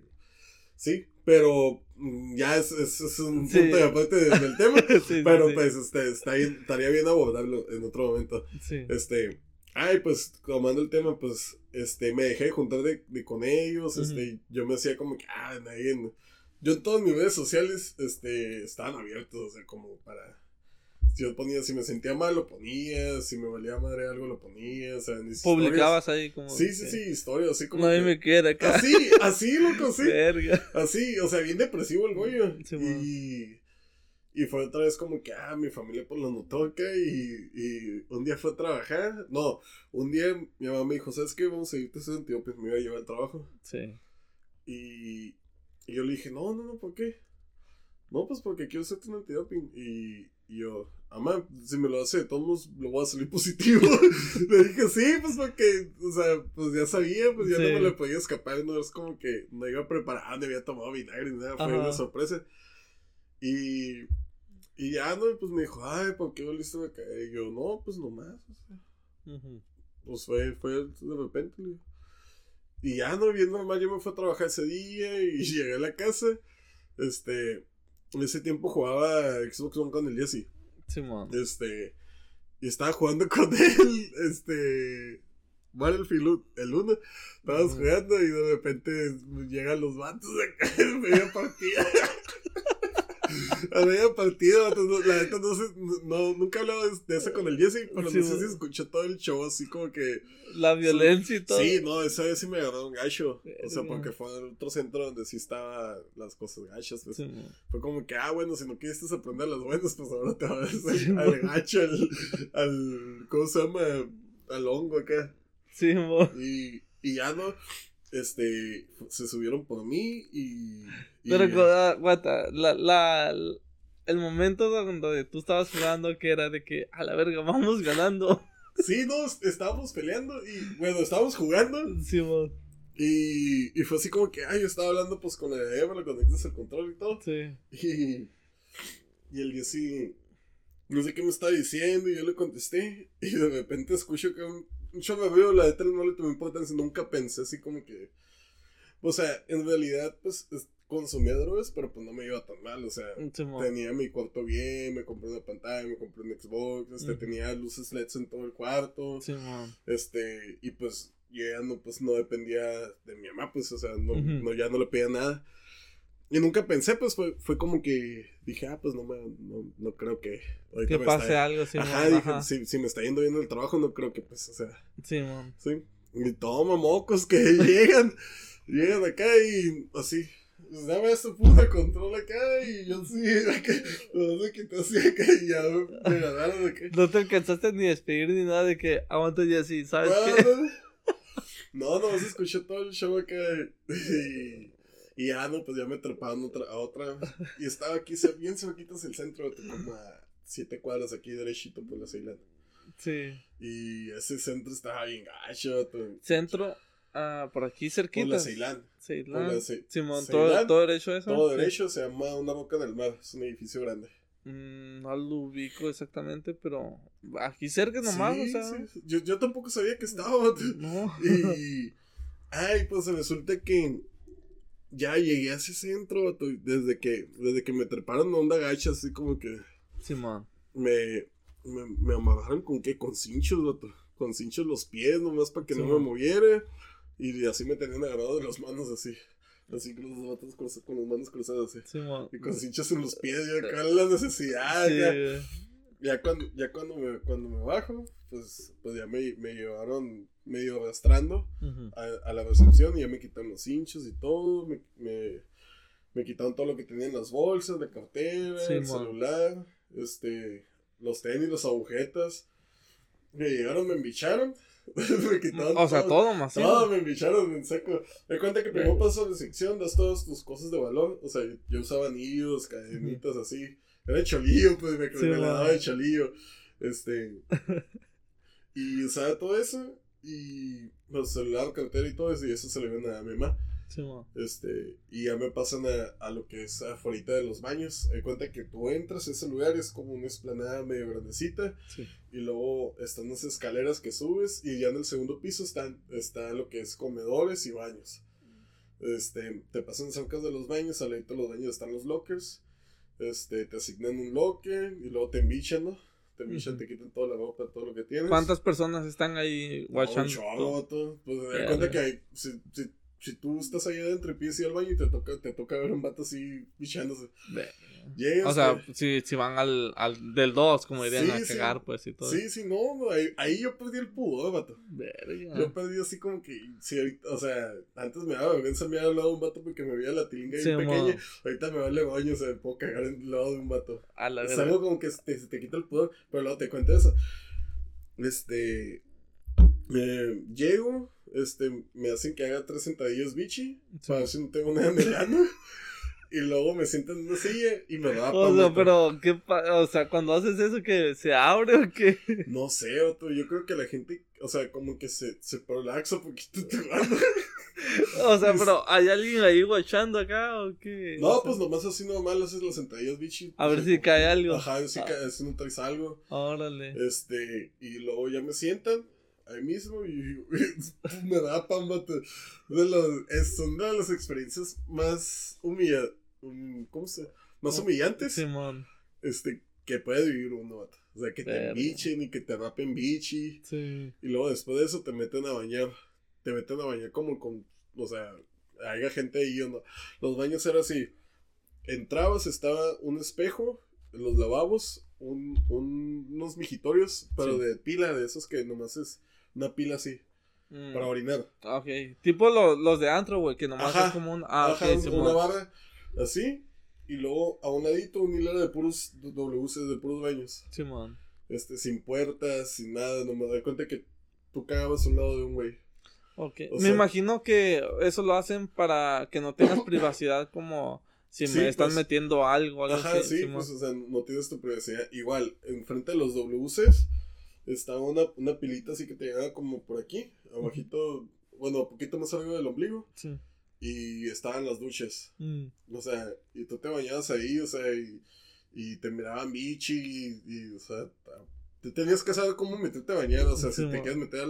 sí, pero mm, ya es, es, un punto de aparte del tema, pero pues este, está estaría bien abordarlo en otro momento. Este, ay, pues tomando el tema, pues este, me dejé de juntar de, con ellos, este, yo me hacía como que, ah, nadie, yo en todas mis redes sociales, este, estaban abiertos, o sea, como para si yo ponía, si me sentía mal, lo ponía. Si me valía madre algo, lo ponía. O sea, Publicabas ahí como. Sí, sí, sí, historias así como. Nadie me quiere acá. Así, así, loco, sí. Verga. Así, o sea, bien depresivo el güey. y. Y fue otra vez como que, ah, mi familia pues lo notó acá y, y un día fue a trabajar. No, un día mi mamá me dijo, ¿sabes qué? Vamos a irte a sentido, pues me iba a llevar al trabajo. Sí. Y, y yo le dije, no, no, no, ¿por qué? No, pues porque quiero hacerte un antidoping. Y, y yo, Amá, si me lo hace de todos lo voy a salir positivo. le dije, sí, pues porque, o sea, pues ya sabía, pues ya no me le podía escapar, no es como que no iba preparado, no había tomado vinagre ni nada, fue una sorpresa. Y, y ya, no, pues me dijo, ay, ¿por qué volviste a caer? Y yo, no, pues nomás, o sea. Pues fue, fue de repente, Y ya, no, bien normal, yo me fui a trabajar ese día y llegué a la casa. Este, en ese tiempo jugaba Xbox One con el Jesse. Este. Y estaba jugando con él. Este. Battlefield el 1. Estabas jugando y de repente llegan los vatos acá en media partida. A media partida, la neta no sé, no, nunca he hablado de, eso con el Jesse, pero no sé si escuchó todo el show así como que. La violencia y todo. Sí, no, esa vez sí me agarró un gacho. O sea, porque fue en otro centro donde sí estaba las cosas gachas. Pues. fue como que, ah, bueno, si no quieres aprender las buenas, pues ahora te vas al, gacho, al, al. ¿Cómo se llama? Al hongo acá. Sí, mo. Y, y ya no este, se subieron por mí y... Pero, guata, la, la, el momento donde tú estabas jugando que era de que, a la verga, vamos ganando. Sí, no, estábamos peleando y, bueno, estábamos jugando. Sí, Y, y fue así como que, ay, yo estaba hablando pues con la Eva, le conectas el control y todo. Sí. Y, y el día sí, no sé qué me estaba diciendo y yo le contesté y de repente escucho que un, yo me veo, la de no le tomé importancia, nunca pensé así como que. O sea, en realidad, pues consumía drogas, pero pues no me iba tan mal, o sea, tenía mi cuarto bien, me compré una pantalla, me compré un Xbox, este, tenía luces LEDs en todo el cuarto, este, y pues yo ya no, pues no dependía de mi mamá, pues, o sea, no, no ya no le pedía nada. Y nunca pensé, pues fue, fue como que dije, ah, pues no, me, no, no creo que. Que pase algo, sí, Ajá, dije, Si, si, me está yendo bien el trabajo, no creo que, pues, o sea. Sí, man. Sí. Y toma mocos que llegan, llegan acá y así. Pues dame ese puta control acá y yo sí, acá, no sé qué te hacía acá y ya me ganaron acá. No te alcanzaste ni despedir ni nada de que aguanto ya así, ¿sabes qué? No, no, se escuchó todo el show acá y y ya, no, pues ya me treparon otra, a otra. Y estaba aquí, bien cerquitas el centro, como a siete cuadras aquí derechito por la Ceilán. Sí. Y ese centro estaba bien gacho. Centro, ah, por aquí cerquita. Por la Ceilán. Ceilán. Simón, todo, todo, derecho eso. Todo derecho, se llama Una Boca del Mar, es un edificio grande. Mm, no lo ubico exactamente, pero aquí cerca nomás, o sea. Sí. Yo, yo tampoco sabía que estaba. No. Y. Ay, pues resulta que ya llegué a ese centro, desde que, desde que me treparon onda gacha, así como que. Sí, man. Me, me, me amarraron con qué, con cinchos, Con cinchos los pies, nomás para que no me moviera. Y así me tenían agarrado de las manos así. Así con los vatos con las manos cruzadas así. Sí, man. Y con cinchos en los pies, ya acá la necesidad. Ya, ya, cuando, ya cuando me, cuando me bajo, pues, pues ya me, me llevaron medio arrastrando a, la recepción y ya me quitaron los hinchos y todo, me, me, me quitaron todo lo que tenía en las bolsas, la cartera, el celular, este, los tenis, las agujetas. Me llegaron, me embicharon. me quitaron o sea, todo más. Todo me embicharon en seco. Me cuenta que primero paso de sección, das todas tus cosas de valor. O sea, yo usaba anillos, cadenitas así. era cholillo, pues me, sí, me la daba de cholillo. Este. y usaba todo eso. Y pues celular, cartera y todo eso. Y eso se le ven a mi mamá. Este, y ya me pasan a, a lo que es afuera de los baños. Hay cuenta que tú entras a ese lugar, es como una esplanada medio grandecita. Y luego están las escaleras que subes. Y ya en el segundo piso están, está lo que es comedores y baños. Este, te pasan cerca de los baños, al lado de los baños están los lockers. Este, te asignan un locker y luego te embichan, ¿no? Te embichan, te quitan toda la ropa, todo lo que tienes. ¿Cuántas personas están ahí watchando? No, Pues me cuenta que hay, si, si, si, tú estás ahí adentro y pides ir al baño y te toca, te toca ver un vato así bichándose o sea, si, si van al, al del 2, como dirían, a cagar, pues, y todo. Sí, sí, no, ahí, ahí yo perdí el pudor, vato. Verga. Yo perdí así como que, sí, o sea, antes me daba vergüenza me había hablado de un vato porque me veía la tilinga sí, pequeña. Ahorita me vale baño, o sea, puedo cagar el lado de un vato. A la es algo como que se te, se te quita el pudor, pero luego te cuento eso. Este, eh, llego, este, me hacen que haga tres sentadillas bichi, para ver si no tengo nada en el ano y luego me siento en una silla y me da O sea, pero, ¿qué o sea, cuando haces eso, que se abre o qué? No sé, Otto, yo creo que la gente, o sea, como que se, se prolaxa un poquito O sea, pero ¿hay alguien ahí guachando acá o qué? No, pues nomás así normal haces las sentadillas, bichi. A ver si cae algo. Ajá, si, cae, si no traes algo. Órale. Este, y luego ya me sientan ahí mismo y, me da pan, De los, es una de las experiencias más humilladas ¿cómo se? Más humillantes. Este, que puede vivir uno, O sea, que te bichen y que te rapen bichi. Sí. Y luego después de eso te meten a bañar. Te meten a bañar como con, o sea, haya gente ahí o no. Los baños eran así. Entrabas, estaba un espejo, los lavabos, un, unos mijitorios, pero de pila, de esos que nomás es una pila así. Para mm. orinar. Ok. Tipo los de antro, güey, que nomás es como un. Ah, una barra así, y luego a un ladito un hilera de puros WC, de puros baños. Sí, man. Este, sin puertas, sin nada, no me doy cuenta que tú cagabas a un lado de un güey. Ok. me imagino que eso lo hacen para que no tengas privacidad como si me están pues, metiendo algo, algo Ajá, sí, pues, o sea, no tienes tu privacidad. Igual, enfrente de los WCs estaba una, una pilita así que te llegaba como por aquí, abajito, bueno, un poquito más arriba del ombligo. Sí y estaban las duchas. Mm. O sea, y tú te bañabas ahí, o sea, y, y te miraban bichi, y, o sea, te tenías que saber cómo meterte a bañar, o sea, si te quieres meter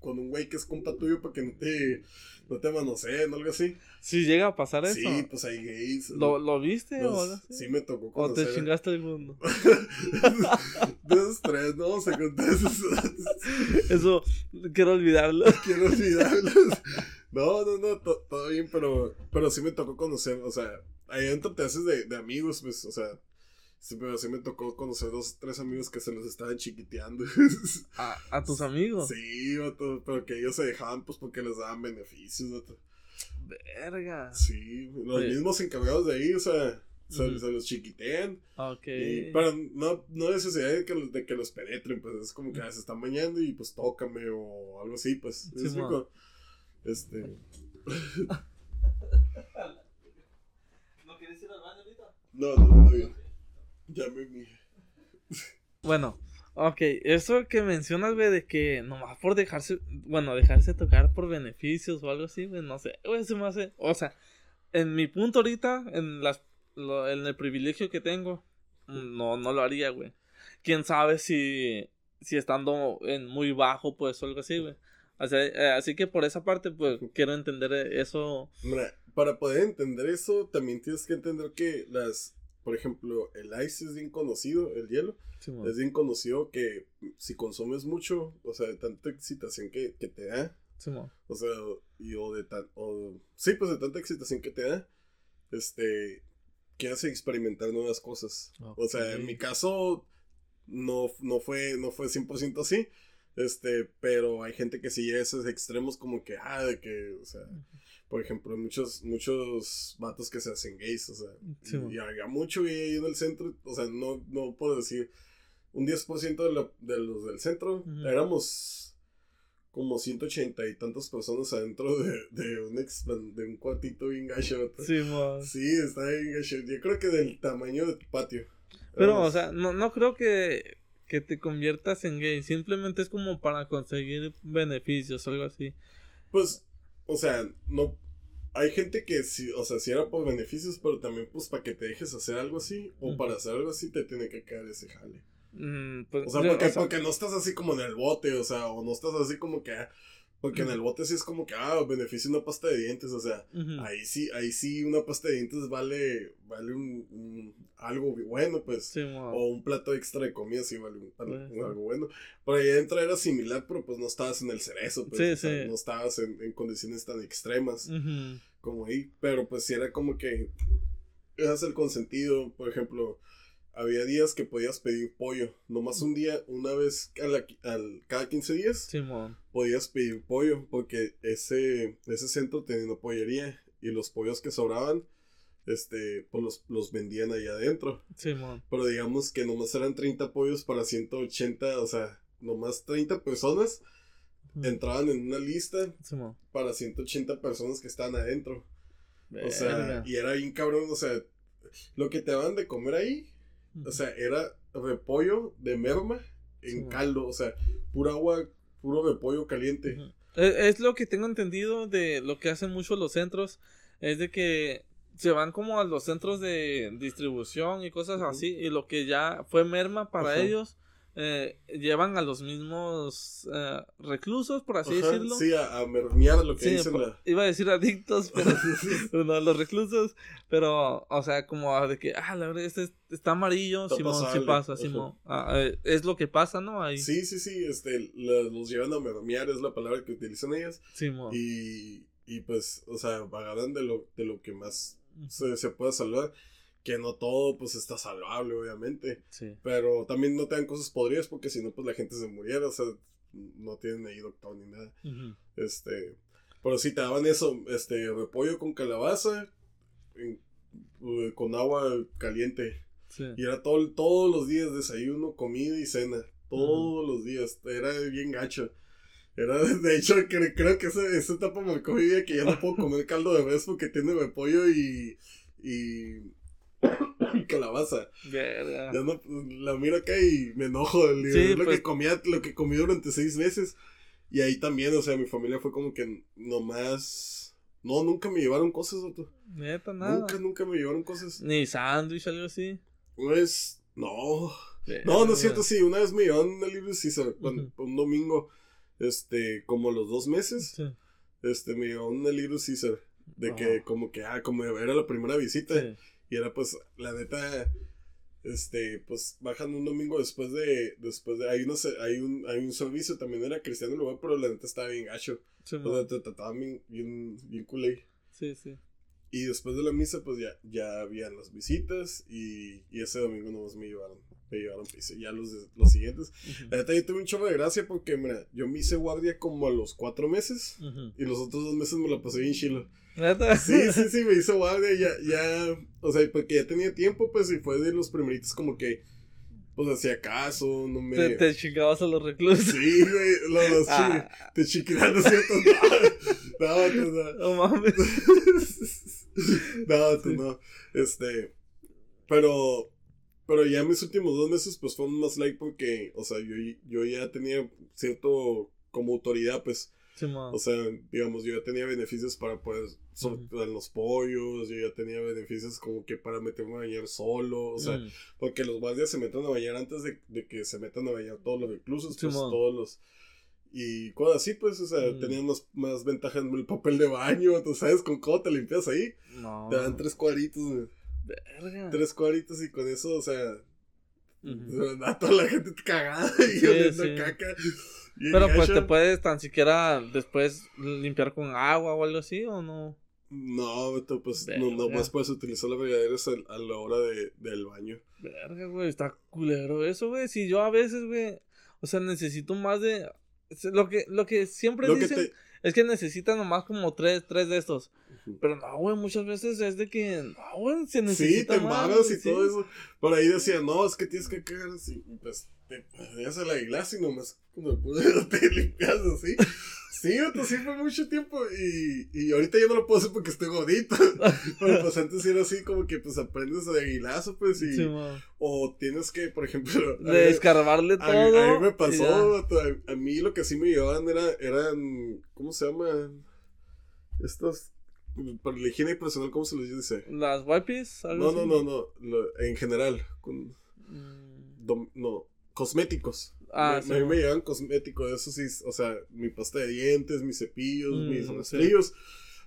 con un güey que es compa tuyo para que no te, no te manoseen o algo así. Si llega a pasar eso. Sí, pues hay gays. ¿Lo, ¿lo viste o algo así? Sí, me tocó conocer. ¿O te chingaste el mundo? de esos tres, no vamos a contar eso. eso, quiero olvidarlo. Quiero olvidarlo. No, no, no, todo bien, pero, pero sí me tocó conocer, o sea, ahí adentro te haces de, de amigos, pues, o sea, sí, pero sí me tocó conocer dos, tres amigos que se los estaban chiquiteando. ¿A, a tus amigos? Sí, pero que ellos se dejaban, pues, porque les daban beneficios. Verga. Sí, los mismos encargados de ahí, o sea, se, los chiquitean. Ok. pero no, no necesidad de que, los, de que los penetren, pues es como que se están bañando y pues tócame o algo así, pues. Sí, este. ¿No quieres ir al baño ahorita? No, no, no, no. Ya me Bueno, ok, eso que mencionas, güey, de que nomás por dejarse, bueno, dejarse tocar por beneficios o algo así, güey, no sé, güey, se me hace, o sea, en mi punto ahorita, en las, en el privilegio que tengo, no, no lo haría, güey. Quién sabe si, si estando en muy bajo, pues, o algo así, güey. Eh, así que por esa parte, pues quiero entender eso. para poder entender eso, también tienes que entender que las, por ejemplo, el ice es bien conocido, el hielo. es bien conocido que si consumes mucho, o sea, de tanta excitación que, que te da. o sea, y o de tan, o, sí, pues de tanta excitación que te da, este, que hace experimentar nuevas cosas. O sea, en mi caso, no, no fue, no fue 100% así, este, pero hay gente que sigue esos extremos como que, ah, de que, o sea, por ejemplo, muchos, muchos vatos que se hacen gays, o sea, y, había mucho gay ahí en el centro, o sea, no, no puedo decir, un 10% de, de los del centro, éramos como 180 y tantas personas adentro de, de, un, de un cuartito bien gacho. Sí, sí, está bien gacho. Yo creo que del tamaño de tu patio. Pero, o sea, no, no creo que, que te conviertas en gay. Simplemente es como para conseguir beneficios o algo así. Pues, o sea, no. Hay gente que sí, o sea, si era por beneficios, pero también pues para que te dejes hacer algo así, o para hacer algo así te tiene que caer ese jale. Mm, pues, o sea, porque, porque no estás así como en el bote, o sea, o no estás así como que, porque en el bote sí es como que, ah, beneficio una pasta de dientes, o sea, ahí sí, ahí sí una pasta de dientes vale, vale un, algo bueno, pues, o un plato extra de comida sí vale un, algo bueno. Por ahí adentro era similar, pero pues no estabas en el cerezo, pues, no estabas en, condiciones tan extremas como ahí, pero pues sí era como que, eras el consentido, por ejemplo, había días que podías pedir pollo. Nomás un día, una vez al, cada 15 días, podías pedir pollo porque ese, ese centro tenía una pollería y los pollos que sobraban, este, pues los, los vendían ahí adentro. Pero digamos que nomás eran 30 pollos para 180, o sea, nomás 30 personas entraban en una lista para 180 personas que estaban adentro. O sea, y era bien cabrón, o sea, lo que te daban de comer ahí o sea, era repollo de merma en caldo. O sea, pura agua, puro repollo caliente. Es, lo que tengo entendido de lo que hacen muchos los centros. Es de que se van como a los centros de distribución y cosas así. Y lo que ya fue merma para ellos eh, llevan a los mismos eh, reclusos, por así decirlo. Sí, a, a mermear lo que dicen. Iba a decir adictos, pero no, los reclusos. Pero, o sea, como de que, ah, la verdad, este está amarillo, Simón, sí pasa, Simón. Ah, eh, es lo que pasa, ¿no? Ahí. Sí, sí, sí, este, los llevan a mermear, es la palabra que utilizan ellas. Simón. Y, y pues, o sea, agarran de lo, de lo que más se, se pueda salvar que no todo pues está salvable obviamente. Sí. pero también no te dan cosas podridas porque si no pues la gente se muriera o sea no tienen ahí doctor ni nada. Este pero si te daban eso este repollo con calabaza uh, con agua caliente. Y era todo, todos los días desayuno comida y cena todos los días. Era bien gacho. Era, de hecho, creo, que esa, esa etapa me vida que ya no puedo comer caldo de res porque tiene repollo y, y calabaza. Ya no, la miro acá y me enojo. lo que pues comía, lo que comí durante seis meses. Y ahí también, o sea, mi familia fue como que nomás. No, nunca me llevaron cosas, Neta, nada. Nunca, nunca me llevaron cosas. Ni sándwich, algo así. Pues, no. no, no es cierto, sí. Una vez me llevaron un libro Caesar, un domingo, este, como los dos meses. Este, me llevaron un libro Caesar. De que, como que, ah, como era la primera visita. Y era pues, la neta, este, pues bajan un domingo después de, después de, hay, uno, hay, un, hay un servicio, también era cristiano el lugar, pero la neta estaba bien gacho. Sí, o sea, te trataban bien, bien, bien culé. Sí, sí. Y después de la misa, pues ya, ya habían las visitas y, y ese domingo nomás me llevaron, me llevaron pues, ya los, los siguientes. La neta yo tuve un chorro de gracia porque, mira, yo me hice guardia como a los cuatro meses y los otros dos meses me la pasé bien chilo. Sí, sí, sí, me hizo guardia, ya, ya, o sea, porque ya tenía tiempo, pues, y fue de los primeritos como que, pues, hacía caso, no me... Te, te chingabas a los reclusos. Sí, güey, los, ah. te chiquilando ¿cierto? No, no, no. No mames. no, tú no. Este, pero, pero ya mis últimos dos meses, pues, fueron más like porque, o sea, yo, yo ya tenía cierto, como autoridad, pues, o sea, digamos, yo ya tenía beneficios para poder soltar los pollos, yo ya tenía beneficios como que para meterme a bañar solo, o sea, mm. porque los guardias se meten a bañar antes de, que se metan a bañar todos los reclusos, pues todos los... Y cosas así, pues, o sea, mm. tenían más, ventajas en el papel de baño, tú sabes, con cómo te limpias ahí. Te dan tres cuadritos, Tres cuadritos y con eso, o sea, toda la gente cagada y sí, caca. Pero pues te puedes tan siquiera después limpiar con agua o algo así o no. No, pues no, no más puedes utilizar las regaderas a, la hora de, del baño. Verga, güey, está culero eso, güey. Si yo a veces, güey, o sea, necesito más de... Lo que, lo que siempre dicen es que necesitan nomás como tres, tres de estos. Pero no, güey, muchas veces es de que, no, güey, se necesita Sí, te magas y todo eso. Por ahí decían, no, es que tienes que cagar así. Pues te vayas a la iglesia y nomás como el te limpias así. Sí, sí fue mucho tiempo y, y ahorita ya no lo puedo hacer porque estoy gordito. Pero pues antes era así como que pues aprendes de aguilazo pues y... o tienes que, por ejemplo... De escarbarle todo. A mí, me pasó, a, mí lo que sí me llevaban era, eran, ¿cómo se llama? Estos para la higiene personal, ¿cómo se les dice? ¿Las wipes? No, no, no, no, en general, con, mm. no, cosméticos. Ah, a mí me llevan cosméticos, eso sí, o sea, mi pasta de dientes, mis cepillos, mm, mis rastrillos.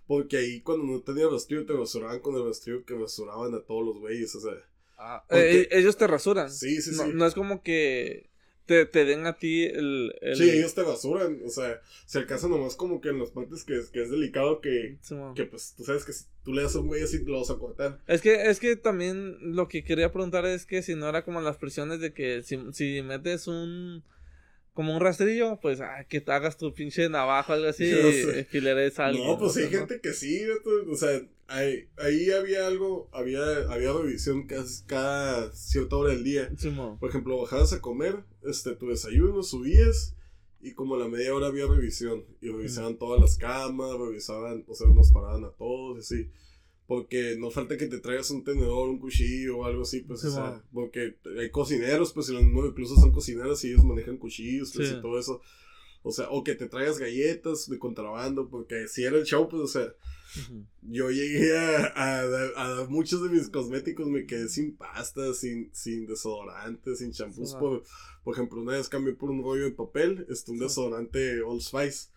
Porque ahí cuando no tenía rastrillo te rasuraban con el rastrillo que rasuraban a todos los güeyes, o sea. Ah, eh, ellos te rasuran. Sí, sí, sí. No es como que te, te den a ti el, Sí, ellos te basuran, o sea, se alcanza nomás como que en las partes que, que es delicado que, que pues tú sabes que si tú le das a un güey así lo vas a cortar. Es que, es que también lo que quería preguntar es que si no era como las presiones de que si, si metes un como un rastrillo, pues ah, que te hagas tu pinche navaja o algo así y fileres algo. No, pues hay gente que sí, o sea, ahí, ahí había algo, había, había revisión casi cada cierta hora del día. Por ejemplo, bajabas a comer, este, tu desayuno, subías y como a la media hora había revisión y revisaban todas las camas, revisaban, o sea, nos paraban a todos y así. Porque no falta que te traigas un tenedor, un cuchillo o algo así, pues, o sea, porque hay cocineros, pues, y los incluso son cocineros y ellos manejan cuchillos, pues, y todo eso. O sea, o que te traigas galletas de contrabando, porque si era el show, pues, o sea, yo llegué a, a, muchos de mis cosméticos, me quedé sin pasta, sin, sin desodorante, sin champús. por, por ejemplo, una vez cambié por un rollo de papel, este, un desodorante Old Spice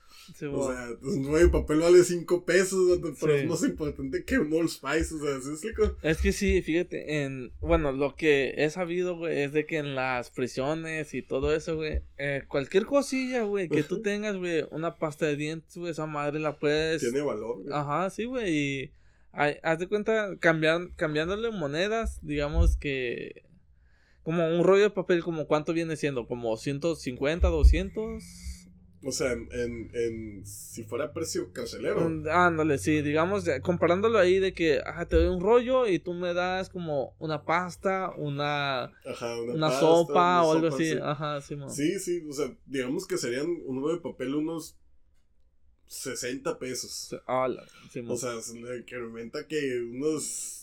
o sea, pues, un rollo papel vale 5 pesos, pero es más importante que Old Spice, o sea, ¿sí es que sí, fíjate, en, bueno, lo que he sabido, güey, es de que en las prisiones y todo eso, güey, eh, cualquier cosilla, güey, que tú tengas, güey, una pasta de dientes, güey, esa madre la puedes... Tiene valor, güey. Ajá, sí, güey, y haz de cuenta, cambian, cambiándole monedas, digamos que... Como un rollo de papel, como cuánto viene siendo, como 150, 200... O sea, en, en, si fuera precio carcelero. Mm, ándale, sí, digamos, comparándolo ahí de que ajá, te doy un rollo y tú me das como una pasta, una, una, sopa o algo así. Ajá, sí, sí, sí, o sea, digamos que serían un rollo de papel unos 60 pesos. Sí, o sea, que aumenta que unos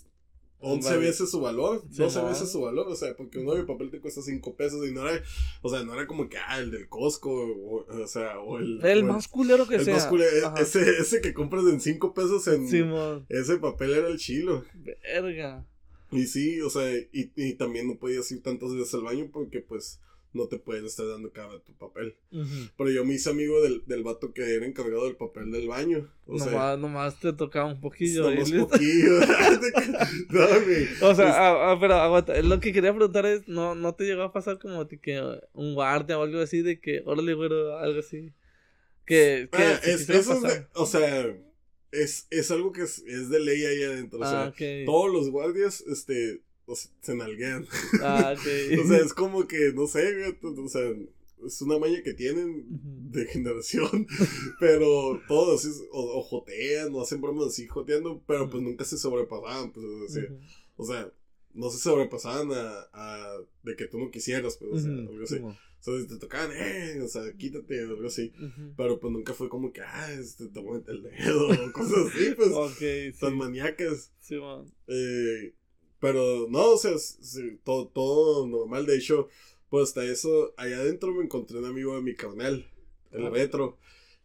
11 veces su valor, 12 veces su valor, o sea, porque un nuevo papel te cuesta 5 pesos y no era, o sea, no era como que, ah, el del Costco, o, o sea, o el... El más culero que sea. Más culero, ese, ese que compras en 5 pesos en... ese papel era el chilo. Verga. Y sí, o sea, y, y también no podías ir tantas veces al baño porque, pues, no te pueden estar dando cada tu papel. Pero yo me hice amigo del, del vato que era encargado del papel del baño. O nomás, sea, nomás te tocaba un poquillo. Un poquillo. o sea, ah, ah, pero aguanta. Lo que quería preguntar es, ¿no, no te llegó a pasar como que un guardia o algo así de que, órale, güero, algo así? Que, que ah, es, eso o sea, es, es algo que es, es de ley ahí adentro. o sea, todos los guardias, este, se nalguean. Ah, o sea, es como que, no sé, o sea, es una maña que tienen de generación, pero todos o, jotean o hacen bromas así joteando, pero pues nunca se sobrepasaban, pues, o sea, no se sobrepasaban a, a, de que tú no quisieras, pues, o sea, algo así. O sea, te tocaban, eh, o sea, quítate, o algo así. Pero pues nunca fue como que, ah, este, te mueve el dedo, o cosas así, pues. okay, tan maníacas. Sí, eh, pero no, o sea, todo, todo normal. De hecho, pues hasta eso, allá adentro me encontré un amigo de mi carnal, el retro.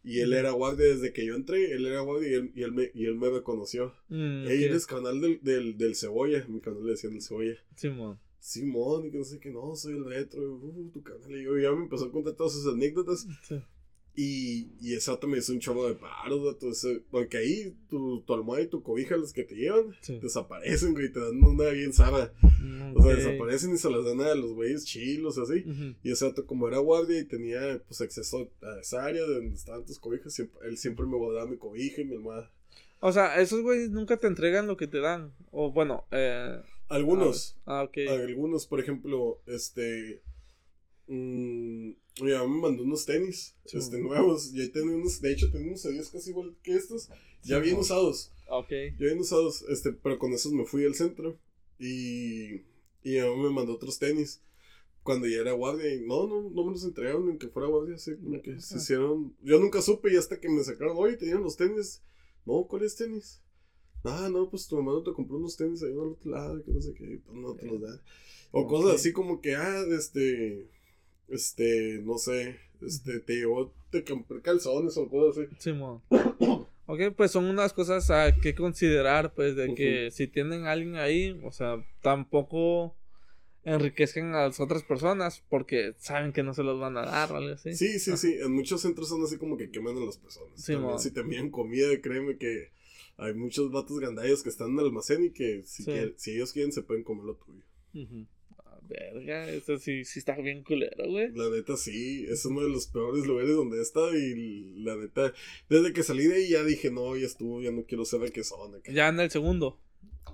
Y él era guardia desde que yo entré, él era guardia y él, y él, me, y él me reconoció. Mm, él es canal del, del, del, cebolla, mi canal le decían el cebolla. Simón. Simón, y que no sé qué, no, soy el retro, uh, tu canal. Y yo ya me empezó a contar todas sus anécdotas. Sí. Y, y ese me hizo un chorro de paros, porque ahí tu, tu, almohada y tu cobija, los que te llevan, desaparecen, güey, te dan una bien sana. O sea, desaparecen y se las dan a los güeyes chilos, así. Y ese como era guardia y tenía, pues, acceso a esa área de donde estaban tus cobijas, él siempre me guardaba mi cobija y mi almohada. O sea, esos güeyes nunca te entregan lo que te dan. O bueno, eh. Algunos. Ah, ok. Algunos, por ejemplo, este. Mmm, ya me mandó unos tenis este, nuevos. Y ahí tengo unos, de hecho, tengo unos adiós casi igual que estos. Ya bien usados. Ok. Ya bien usados. Este, pero con esos me fui al centro. Y. Y me mandó otros tenis. cuando ya era guardia, y no, no, no me los entregaron ni que fuera guardia, así como que se hicieron. Yo nunca supe y hasta que me sacaron, oye, tenían los tenis. No, ¿cuáles tenis? Ah, no, pues tu hermano te compró unos tenis ahí al otro lado, que no sé qué, pues no te los da. O cosas así como que, ah, este, este, no sé, este, te llevó, te compré calzones o cosas así. Sí, Ok, pues son unas cosas a que considerar, pues, de que si tienen a alguien ahí, o sea, tampoco enriquezcan a las otras personas porque saben que no se los van a dar o algo así. Sí, sí, sí. En muchos centros son así como que queman a las personas. Sí, si te envían comida, créeme que hay muchos vatos gandallos que están en el almacén y que si, si ellos quieren se pueden comer lo tuyo. Verga, eso sí, sí está bien culero, güey. La neta sí, es uno de los peores lugares donde he estado y la neta, desde que salí de ahí ya dije, no, ya estuvo, ya no quiero ser de qué son. Ya en el segundo.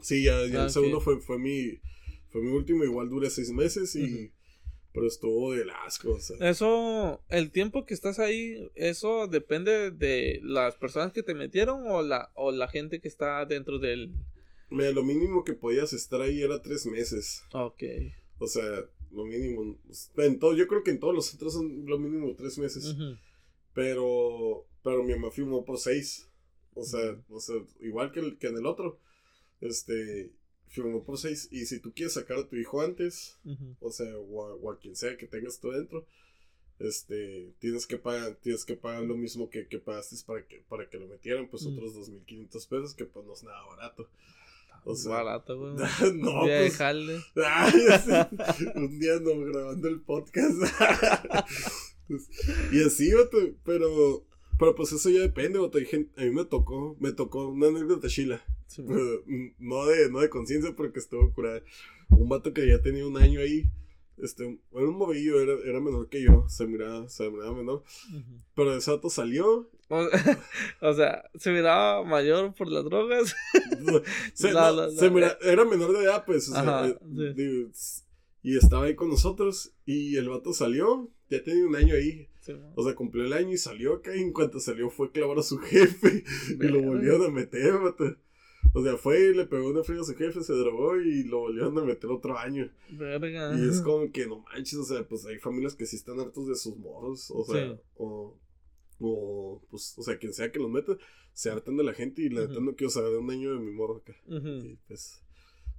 Sí, ya, ya el ah, segundo fue, fue mi, fue mi último, igual duré seis meses y... Pero estuvo de asco, o sea. Eso, el tiempo que estás ahí, eso depende de las personas que te metieron o la, o la gente que está dentro del... Mira, lo mínimo que podías estar ahí era tres meses. Ok. O sea, lo mínimo. En todo, yo creo que en todos los centros son lo mínimo tres meses. Pero. Pero mi mamá firmó por seis. O sea, o sea igual que, que en el otro. Este. Firmó por seis. Y si tú quieres sacar a tu hijo antes. O sea, o a, quien sea que tengas tú dentro. Este, tienes que pagar, tienes que pagar lo mismo que, que pagaste para que, para que lo metieran, pues otros dos mil quinientos pesos, que pues no es nada barato. O sea, barato, güey. no, un día pues, un día no grabando el podcast. Pues, y así, pero, pero pues eso ya depende, A mí me tocó, me tocó una anécdota chila. no de, no de conciencia porque estuvo curada. Un vato que ya tenía un año ahí este, era un movillo, era, era menor que yo, se miraba, se miraba menor. Pero ese vato salió. O, sea, se miraba mayor por las drogas. se, era menor de edad, pues. Eh, y estaba ahí con nosotros. Y el vato salió, ya tenía un año ahí. o sea, cumplió el año y salió acá. Y en cuanto salió, fue a clavar a su jefe. y lo volvieron a meter, vato. O sea, fue y le pegó una fría a su jefe, se drogó y lo volvieron a meter otro año. Verga. Y es como que no manches, o sea, pues hay familias que sí están hartos de sus modos, o sea, o, o, pues, o sea, quien sea que los meta, se hartan de la gente y la neta no quiero saber de un año de mi morro acá. Y pues,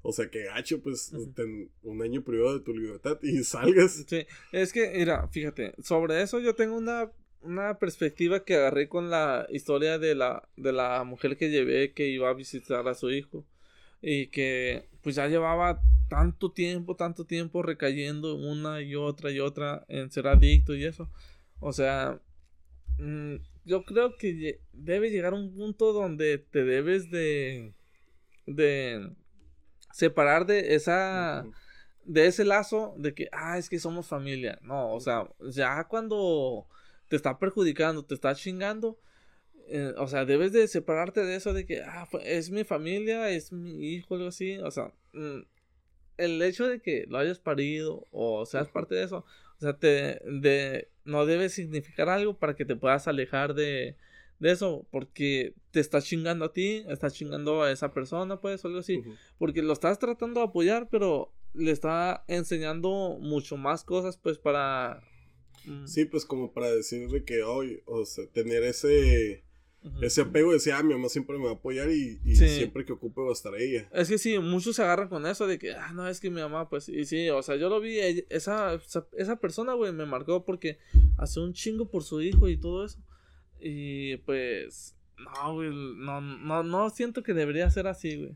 o sea, que gacho, pues, un año privado de tu libertad y salgas. Sí, es que, mira, fíjate, sobre eso yo tengo una una perspectiva que agarré con la historia de la, de la mujer que llevé que iba a visitar a su hijo y que pues ya llevaba tanto tiempo, tanto tiempo recayendo una y otra y otra en ser adicto y eso. O sea, mm, yo creo que debe llegar un punto donde te debes de de separar de esa de ese lazo de que ah es que somos familia no o sea ya cuando te está perjudicando, te está chingando. Eh, o sea, debes de separarte de eso de que, ah, es mi familia, es mi hijo, algo así. O sea, mm, el hecho de que lo hayas parido o seas parte de eso, o sea, te, de, no debe significar algo para que te puedas alejar de, de eso, porque te está chingando a ti, estás chingando a esa persona, pues, o algo así. Porque lo estás tratando de apoyar, pero le está enseñando mucho más cosas, pues, para Mm. Sí, pues como para decirle que hoy, o sea, tener ese, ese apego de decir, ah, mi mamá siempre me va a apoyar y, siempre que ocupe va a estar ella. Es que sí, muchos se agarran con eso de que, ah, no, es que mi mamá, pues, y sí, o sea, yo lo vi, esa, esa, persona, güey, me marcó porque hace un chingo por su hijo y todo eso. Y pues, no, güey, no, no, no siento que debería ser así, güey.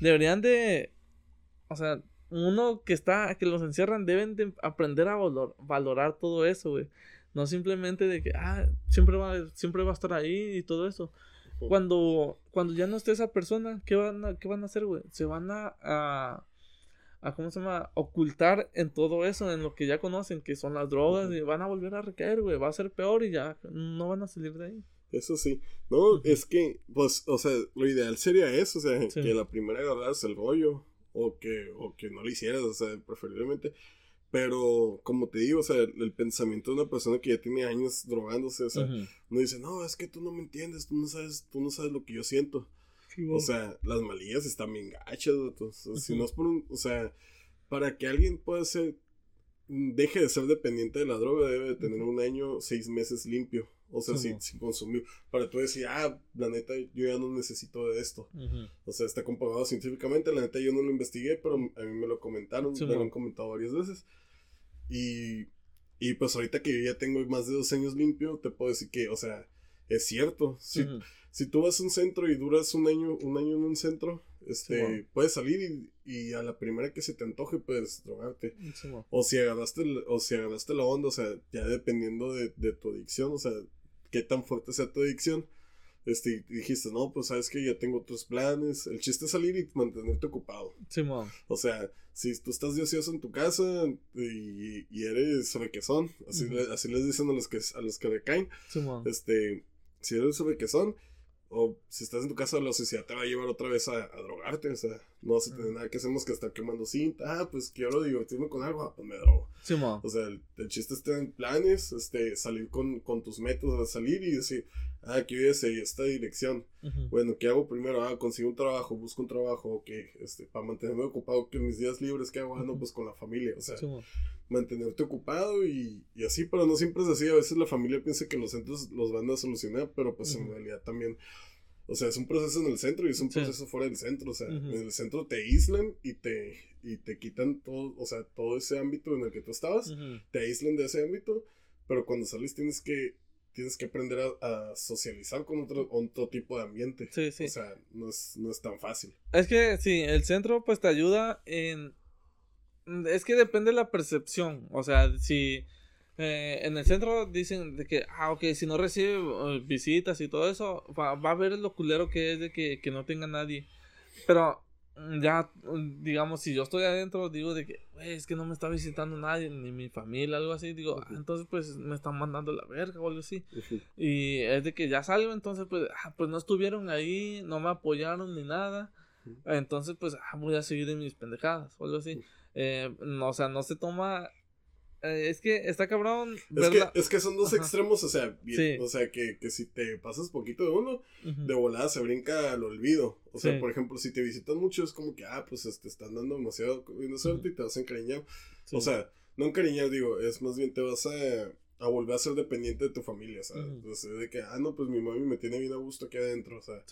Deberían de, o sea, uno que está, que los encierran, deben de aprender a valorar todo eso, güey. No simplemente de que, ah, siempre va, siempre va a estar ahí y todo eso. Cuando, cuando ya no esté esa persona, ¿qué van a, qué van a hacer, güey? Se van a, a, a, ¿cómo se llama? Ocultar en todo eso, en lo que ya conocen, que son las drogas, y van a volver a recaer, güey. Va a ser peor y ya no van a salir de ahí. Eso sí. No, es que, pues, o sea, lo ideal sería eso, o sea, que la primera es el rollo o que, o que no lo hicieras, o sea, preferiblemente. Pero, como te digo, o sea, el, pensamiento de una persona que ya tiene años drogándose, o sea, uno dice, no, es que tú no me entiendes, tú no sabes, tú no sabes lo que yo siento. O sea, las malillas están bien gachas, si no es por un, o sea, para que alguien pueda ser, deje de ser dependiente de la droga, debe de tener un año, seis meses limpio. O sea, sin, consumir. Para tú decir, ah, la neta, yo ya no necesito de esto. O sea, está comprobado científicamente. La neta, yo no lo investigué, pero a mí me lo comentaron. me lo han comentado varias veces. Y, y pues ahorita que yo ya tengo más de dos años limpio, te puedo decir que, o sea, es cierto. Si, si tú vas a un centro y duras un año, un año en un centro, este, puedes salir y, a la primera que se te antoje puedes drogarte. o si agarraste, o si agarraste la onda, o sea, ya dependiendo de, de tu adicción, o sea, qué tan fuerte sea tu adicción. Este, dijiste, no, pues sabes que ya tengo otros planes. El chiste es salir y mantenerte ocupado. Sí, O sea, si tú estás de ocioso en tu casa y, y eres son así, así les dicen a los que, a los que recaen. Sí, este, si eres son o si estás en tu casa, la sociedad te va a llevar otra vez a, drogarte. O sea, no vas a tener nada que hacemos que estar quemando cinta. Ah, pues quiero divertirme con algo, ah, pues me drogo. Sí, o sea, el, chiste está en planes, este, salir con, con tus métodos a salir y decir, ah, quiero ir hacia esta dirección. Bueno, ¿qué hago primero? Ah, consigo un trabajo, busco un trabajo, ok, este, para mantenerme ocupado, que mis días libres, ¿qué hago? Ah, no, pues con la familia, o sea, mantenerte ocupado y, y, así, pero no siempre es así. A veces la familia piensa que los centros los van a solucionar, pero pues en realidad también. O sea, es un proceso en el centro y es un proceso fuera del centro. O sea, en el centro te aíslan y te, y te quitan todo, o sea, todo ese ámbito en el que tú estabas, te aíslan de ese ámbito, pero cuando sales tienes que tienes que aprender a, socializar con otro, otro tipo de ambiente. Sí, sí. O sea, no es, no es tan fácil. Es que sí, el centro pues te ayuda en es que depende de la percepción. O sea, si eh, en el centro dicen de que, ah, ok, si no recibe eh, visitas y todo eso, va, a ver lo culero que es de que, no tenga nadie. Pero ya, mm, digamos, si yo estoy adentro, digo de que, es que no me está visitando nadie, ni mi familia, algo así, digo, ah, entonces pues me están mandando la verga o algo así. Y es de que ya salgo, entonces pues, ah, pues no estuvieron ahí, no me apoyaron ni nada. Entonces pues, ah, voy a seguir en mis pendejadas o algo así. Eh, no, o sea, no se toma. Eh, es que está cabrón. Es que, es que, son dos extremos, o sea, bien, o sea, que, que, si te pasas poquito de uno, de volada se brinca al olvido. O sea, por ejemplo, si te visitan mucho, es como que, ah, pues te este, están dando demasiado suerte y te vas a encariñar. O sea, no encariñar, digo, es más bien te vas a, a volver a ser dependiente de tu familia, ¿sabes? O sea, de que, ah, no, pues mi mami me tiene bien a gusto aquí adentro, o sea.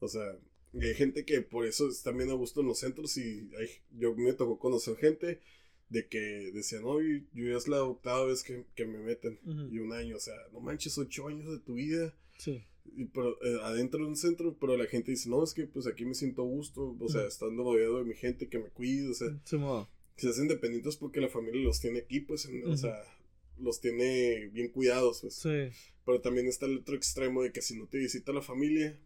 O sea, hay gente que por eso está bien a gusto en los centros y hay, yo me tocó conocer gente de que decían, no, yo ya es la octava vez que, que me meten y un año, o sea, no manches, ocho años de tu vida. Sí. Y pero, eh, adentro de un centro, pero la gente dice, no, es que pues aquí me siento a gusto, o sea, estando rodeado de mi gente que me cuida, o sea, se hacen dependientes porque la familia los tiene aquí, pues, o sea, los tiene bien cuidados, pues. Sí. Pero también está el otro extremo de que si no te visita la familia,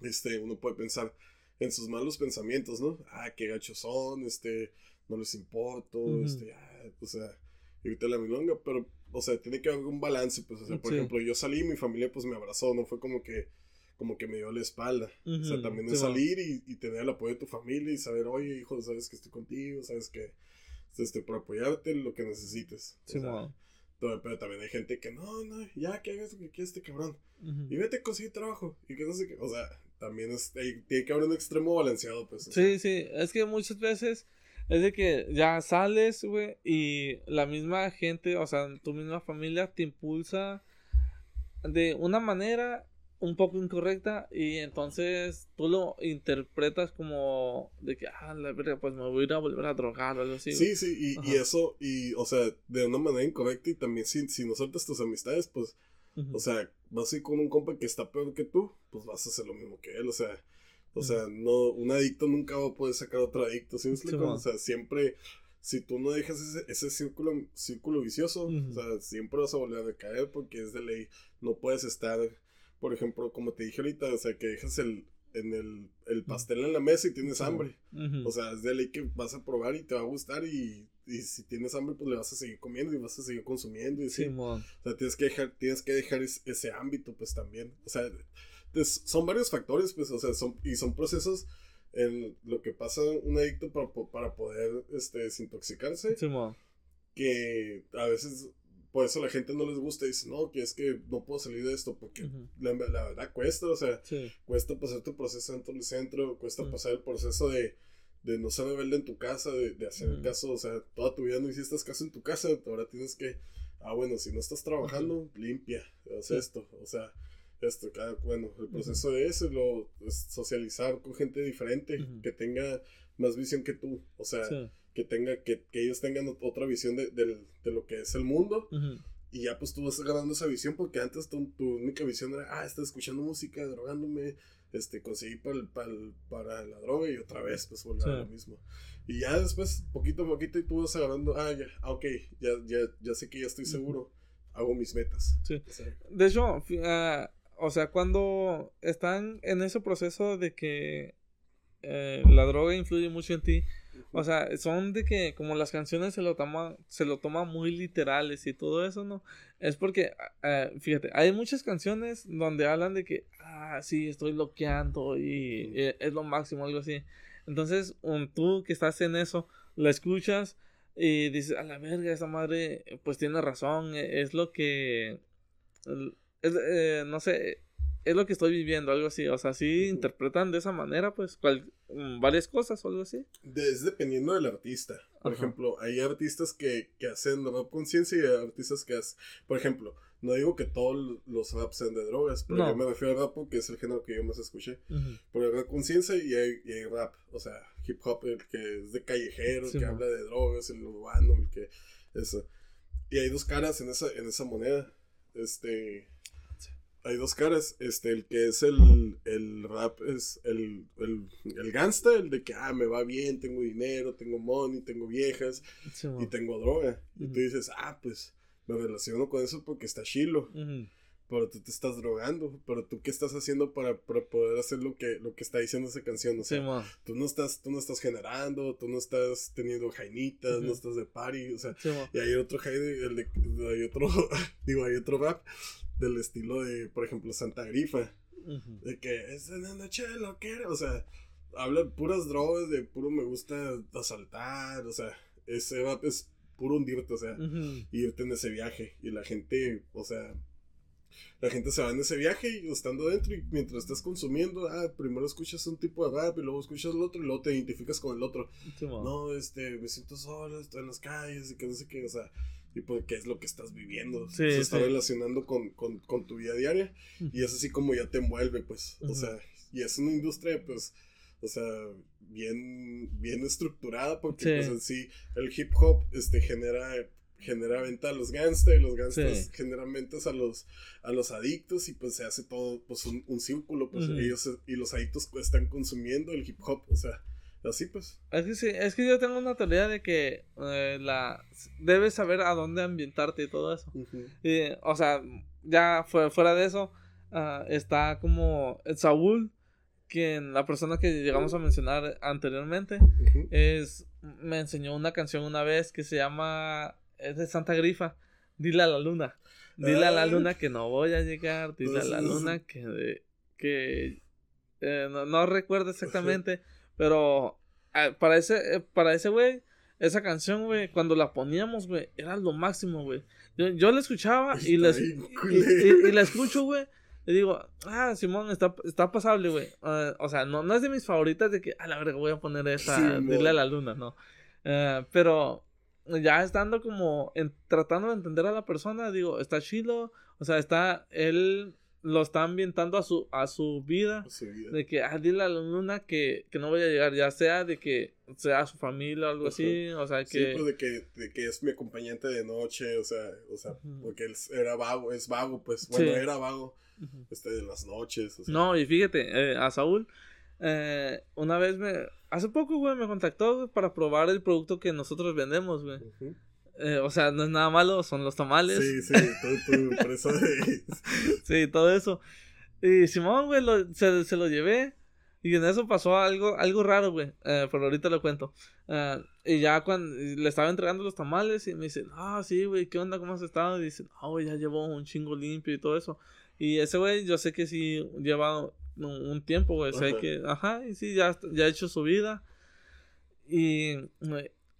este, uno puede pensar en sus malos pensamientos, ¿no? Ah, qué gachos son, este, no les importo, este, ah, o sea, evita la milonga, pero, o sea, tiene que haber un balance, pues, o sea, por ejemplo, yo salí, mi familia, pues, me abrazó, no fue como que, como que me dio la espalda, o sea, también es salir y, tener el apoyo de tu familia y saber, oye, hijo, sabes que estoy contigo, sabes que, este, por apoyarte, lo que necesites. Sí, pero también hay gente que no, no, ya que hagas lo que quieras este cabrón. Y vete a conseguir trabajo. Y que no sé qué. O sea, también es, tiene que haber un extremo balanceado, pues. Sí, sí, es que muchas veces es de que ya sales, güey, y la misma gente, o sea, tu misma familia te impulsa de una manera un poco incorrecta y entonces tú lo interpretas como de que, ah, la verdad, pues me voy a ir a volver a drogar o algo así. Sí, sí, y, y, eso, y, o sea, de una manera incorrecta y también si, si no sueltas tus amistades, pues o sea, vas a ir con un compa que está peor que tú, pues vas a hacer lo mismo que él, o sea, o sea, no, un adicto nunca va a poder sacar otro adicto, ¿sí o sea, siempre, si tú no dejas ese, ese círculo, círculo vicioso, o sea, siempre vas a volver a caer porque es de ley, no puedes estar, por ejemplo, como te dije ahorita, o sea, que dejas el, en el, el pastel en la mesa y tienes hambre, o sea, es de ley que vas a probar y te va a gustar y y si tienes hambre, pues le vas a seguir comiendo y vas a seguir consumiendo. Y sí, o sea, tienes que dejar, tienes que dejar ese ámbito, pues también. O sea, son varios factores, pues, o sea, son, y son procesos en lo que pasa un adicto para, para poder este, desintoxicarse. Sí, que a veces por eso la gente no les gusta y dice, no, que es que no puedo salir de esto porque la, verdad cuesta, o sea, cuesta pasar tu proceso dentro del centro, cuesta pasar el proceso de de no ser rebelde en tu casa, de, de hacer caso, o sea, toda tu vida no hiciste caso en tu casa, ahora tienes que, ah, bueno, si no estás trabajando, limpia, haz esto, o sea, esto, bueno, el proceso de eso, lo, socializar con gente diferente, que tenga más visión que tú, o sea, que tenga, que, que, ellos tengan otra visión de, de, de, lo que es el mundo, y ya pues tú vas ganando esa visión, porque antes tu, tu única visión era, ah, estás escuchando música, drogándome, este, conseguí para, para la droga y otra vez, pues volver a lo mismo. Y ya después, poquito a poquito, y tú vas agarrando, ah, ya, ah, ok, ya, ya, ya sé que ya estoy seguro, hago mis metas. Sí. de hecho, uh, o sea, cuando están en ese proceso de que eh, la droga influye mucho en ti, o sea, son de que como las canciones se lo toman, se lo toman muy literales y todo eso, ¿no? Es porque, uh, fíjate, hay muchas canciones donde hablan de que, ah, sí, estoy bloqueando y es lo máximo, algo así. Entonces, tú que estás en eso, la escuchas y dices, a la verga, esa madre, pues tiene razón, e, es lo que, es, eh, no sé, es lo que estoy viviendo, algo así. O sea, sí interpretan de esa manera, pues, mm, varias cosas o algo así. es dependiendo del artista. Por ejemplo, hay artistas que, que hacen rap conciencia y hay artistas que hacen, por ejemplo, no digo que todos los raps sean de drogas, pero yo me refiero al rap porque es el género que yo más escuché. Porque hay rap conciencia y hay, y hay, rap, o sea, hip hop, el que es de callejero, el que habla de drogas, el urbano, el que, eso. Y hay dos caras en esa, en esa moneda. Este, hay dos caras. Este, el que es el, el rap es el, el, el gangsta, el de que, ah, me va bien, tengo dinero, tengo money, tengo viejas y tengo droga. Y tú dices, ah, pues me relaciono con eso porque está chilo. Pero tú te estás drogando, pero tú qué estás haciendo para, poder hacer lo que, lo que está diciendo esa canción, o sea, tú no estás, tú no estás generando, tú no estás teniendo jainitas, no estás de party, o sea, y hay otro hay otro, digo, hay otro rap del estilo de, por ejemplo, Santa Grifa. De que es una noche de loquera. O sea, habla puras drogas, de puro me gusta asaltar. O sea, ese rap es puro hundirte, o sea, irte en ese viaje. Y la gente, o sea, la gente se va en ese viaje y estando dentro y mientras estás consumiendo, ah, primero escuchas un tipo de rap y luego escuchas el otro y luego te identificas con el otro. no, este, me siento solo, estoy en las calles y que no sé qué, o sea, y pues qué es lo que estás viviendo. se está relacionando con, con, con, tu vida diaria y es así como ya te envuelve, pues, o sea, y es una industria, pues, o sea, bien, bien estructurada porque, pues, en sí, el hip hop, este, genera genera venta a los gangsters, los gangsters generan ventas a los, a los adictos y pues se hace todo pues un, un círculo, pues ellos y los adictos pues, están consumiendo el hip hop, o sea, Así pues. Es que sí, es que yo tengo una teoría de que eh, la debes saber a dónde ambientarte y todo eso. y, o sea, ya fuera de eso, uh, está como Saúl, quien la persona que llegamos a mencionar anteriormente, es me enseñó una canción una vez que se llama es de Santa Grifa, Dile a la luna. Dile a la ah. luna que no voy a llegar, dile a la luna que que eh, no, no recuerdo exactamente pero ah, para ese, eh, para ese güey, esa canción, güey, cuando la poníamos, güey, era lo máximo, güey. Yo, yo la escuchaba y la, y, la escucho, güey. Y digo, ah, Simón, está, está pasable, güey. Ah, o sea, no, no es de mis favoritas de que, a la verga, voy a poner esta, dile a la luna, no. Uh, pero ya estando como tratando de entender a la persona, digo, está chido. O sea, está él lo está ambientando a su, a su vida. De que, ah, dile a la luna que, que no voy a llegar, ya sea de que sea su familia o algo así, o sea, que... Sí, pues de que, de que es mi acompañante de noche, o sea, o sea, porque él era vago, es vago, pues, bueno, era vago, este, de las noches, o sea. No, y fíjate, eh, a Saúl, eh, una vez me, hace poco, güey, me contactó para probar el producto que nosotros vendemos, güey. Eh, o sea, no es nada malo, son los tamales. Sí, sí, todo, por eso. sí, todo eso. Y Simón, güey, se, se, lo llevé. Y en eso pasó algo, algo raro, güey. Eh, pero ahorita lo cuento. Eh, y ya cuando le estaba entregando los tamales y me dice, ah, sí, güey, ¿qué onda? ¿Cómo has estado? Y dice, ah, güey, ya llevo un chingo limpio y todo eso. Y ese güey, yo sé que sí lleva un, tiempo, güey. Sé que, ajá, y sí, ya, ya ha hecho su vida. Y,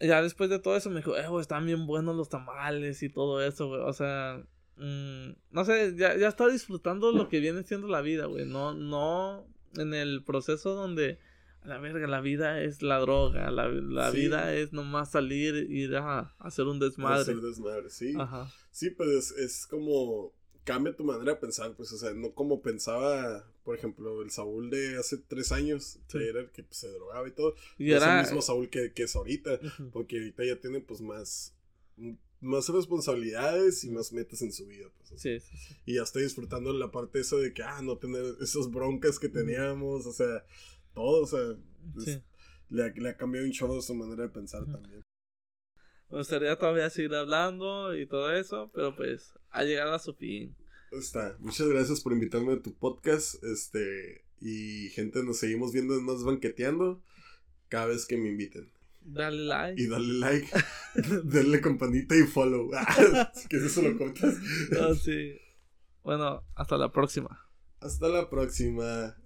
ya después de todo eso me dijo, eh, güey, están bien buenos los tamales y todo eso, güey. O sea, mm, no sé, ya, ya está disfrutando lo que viene siendo la vida, güey. No, no en el proceso donde la verga, la vida es la droga, la, la vida es nomás salir y ir a, hacer un desmadre. Hacer desmadre, sí. Ajá. Sí, pues es, como cambia tu manera de pensar, pues, o sea, no como pensaba, por ejemplo, el Saúl de hace tres años, que era el que pues, se drogaba y todo, y es el mismo Saúl que, que es ahorita, porque ahorita ya tiene pues más más responsabilidades y más metas en su vida. Pues, sí, sí, sí. Y ya estoy disfrutando la parte esa de que, ah, no tener esas broncas que teníamos, o sea, todo, o sea, le, ha cambiado un show su manera de pensar también. Me gustaría todavía seguir hablando y todo eso, pero pues ha llegado a su fin. Está. Muchas gracias por invitarme a tu podcast. Este, y gente, nos seguimos viendo en más banqueteando cada vez que me inviten. Dale like. Y dale like. dale campanita y follow. que eso lo contas. Ah, sí. Bueno, hasta la próxima. Hasta la próxima.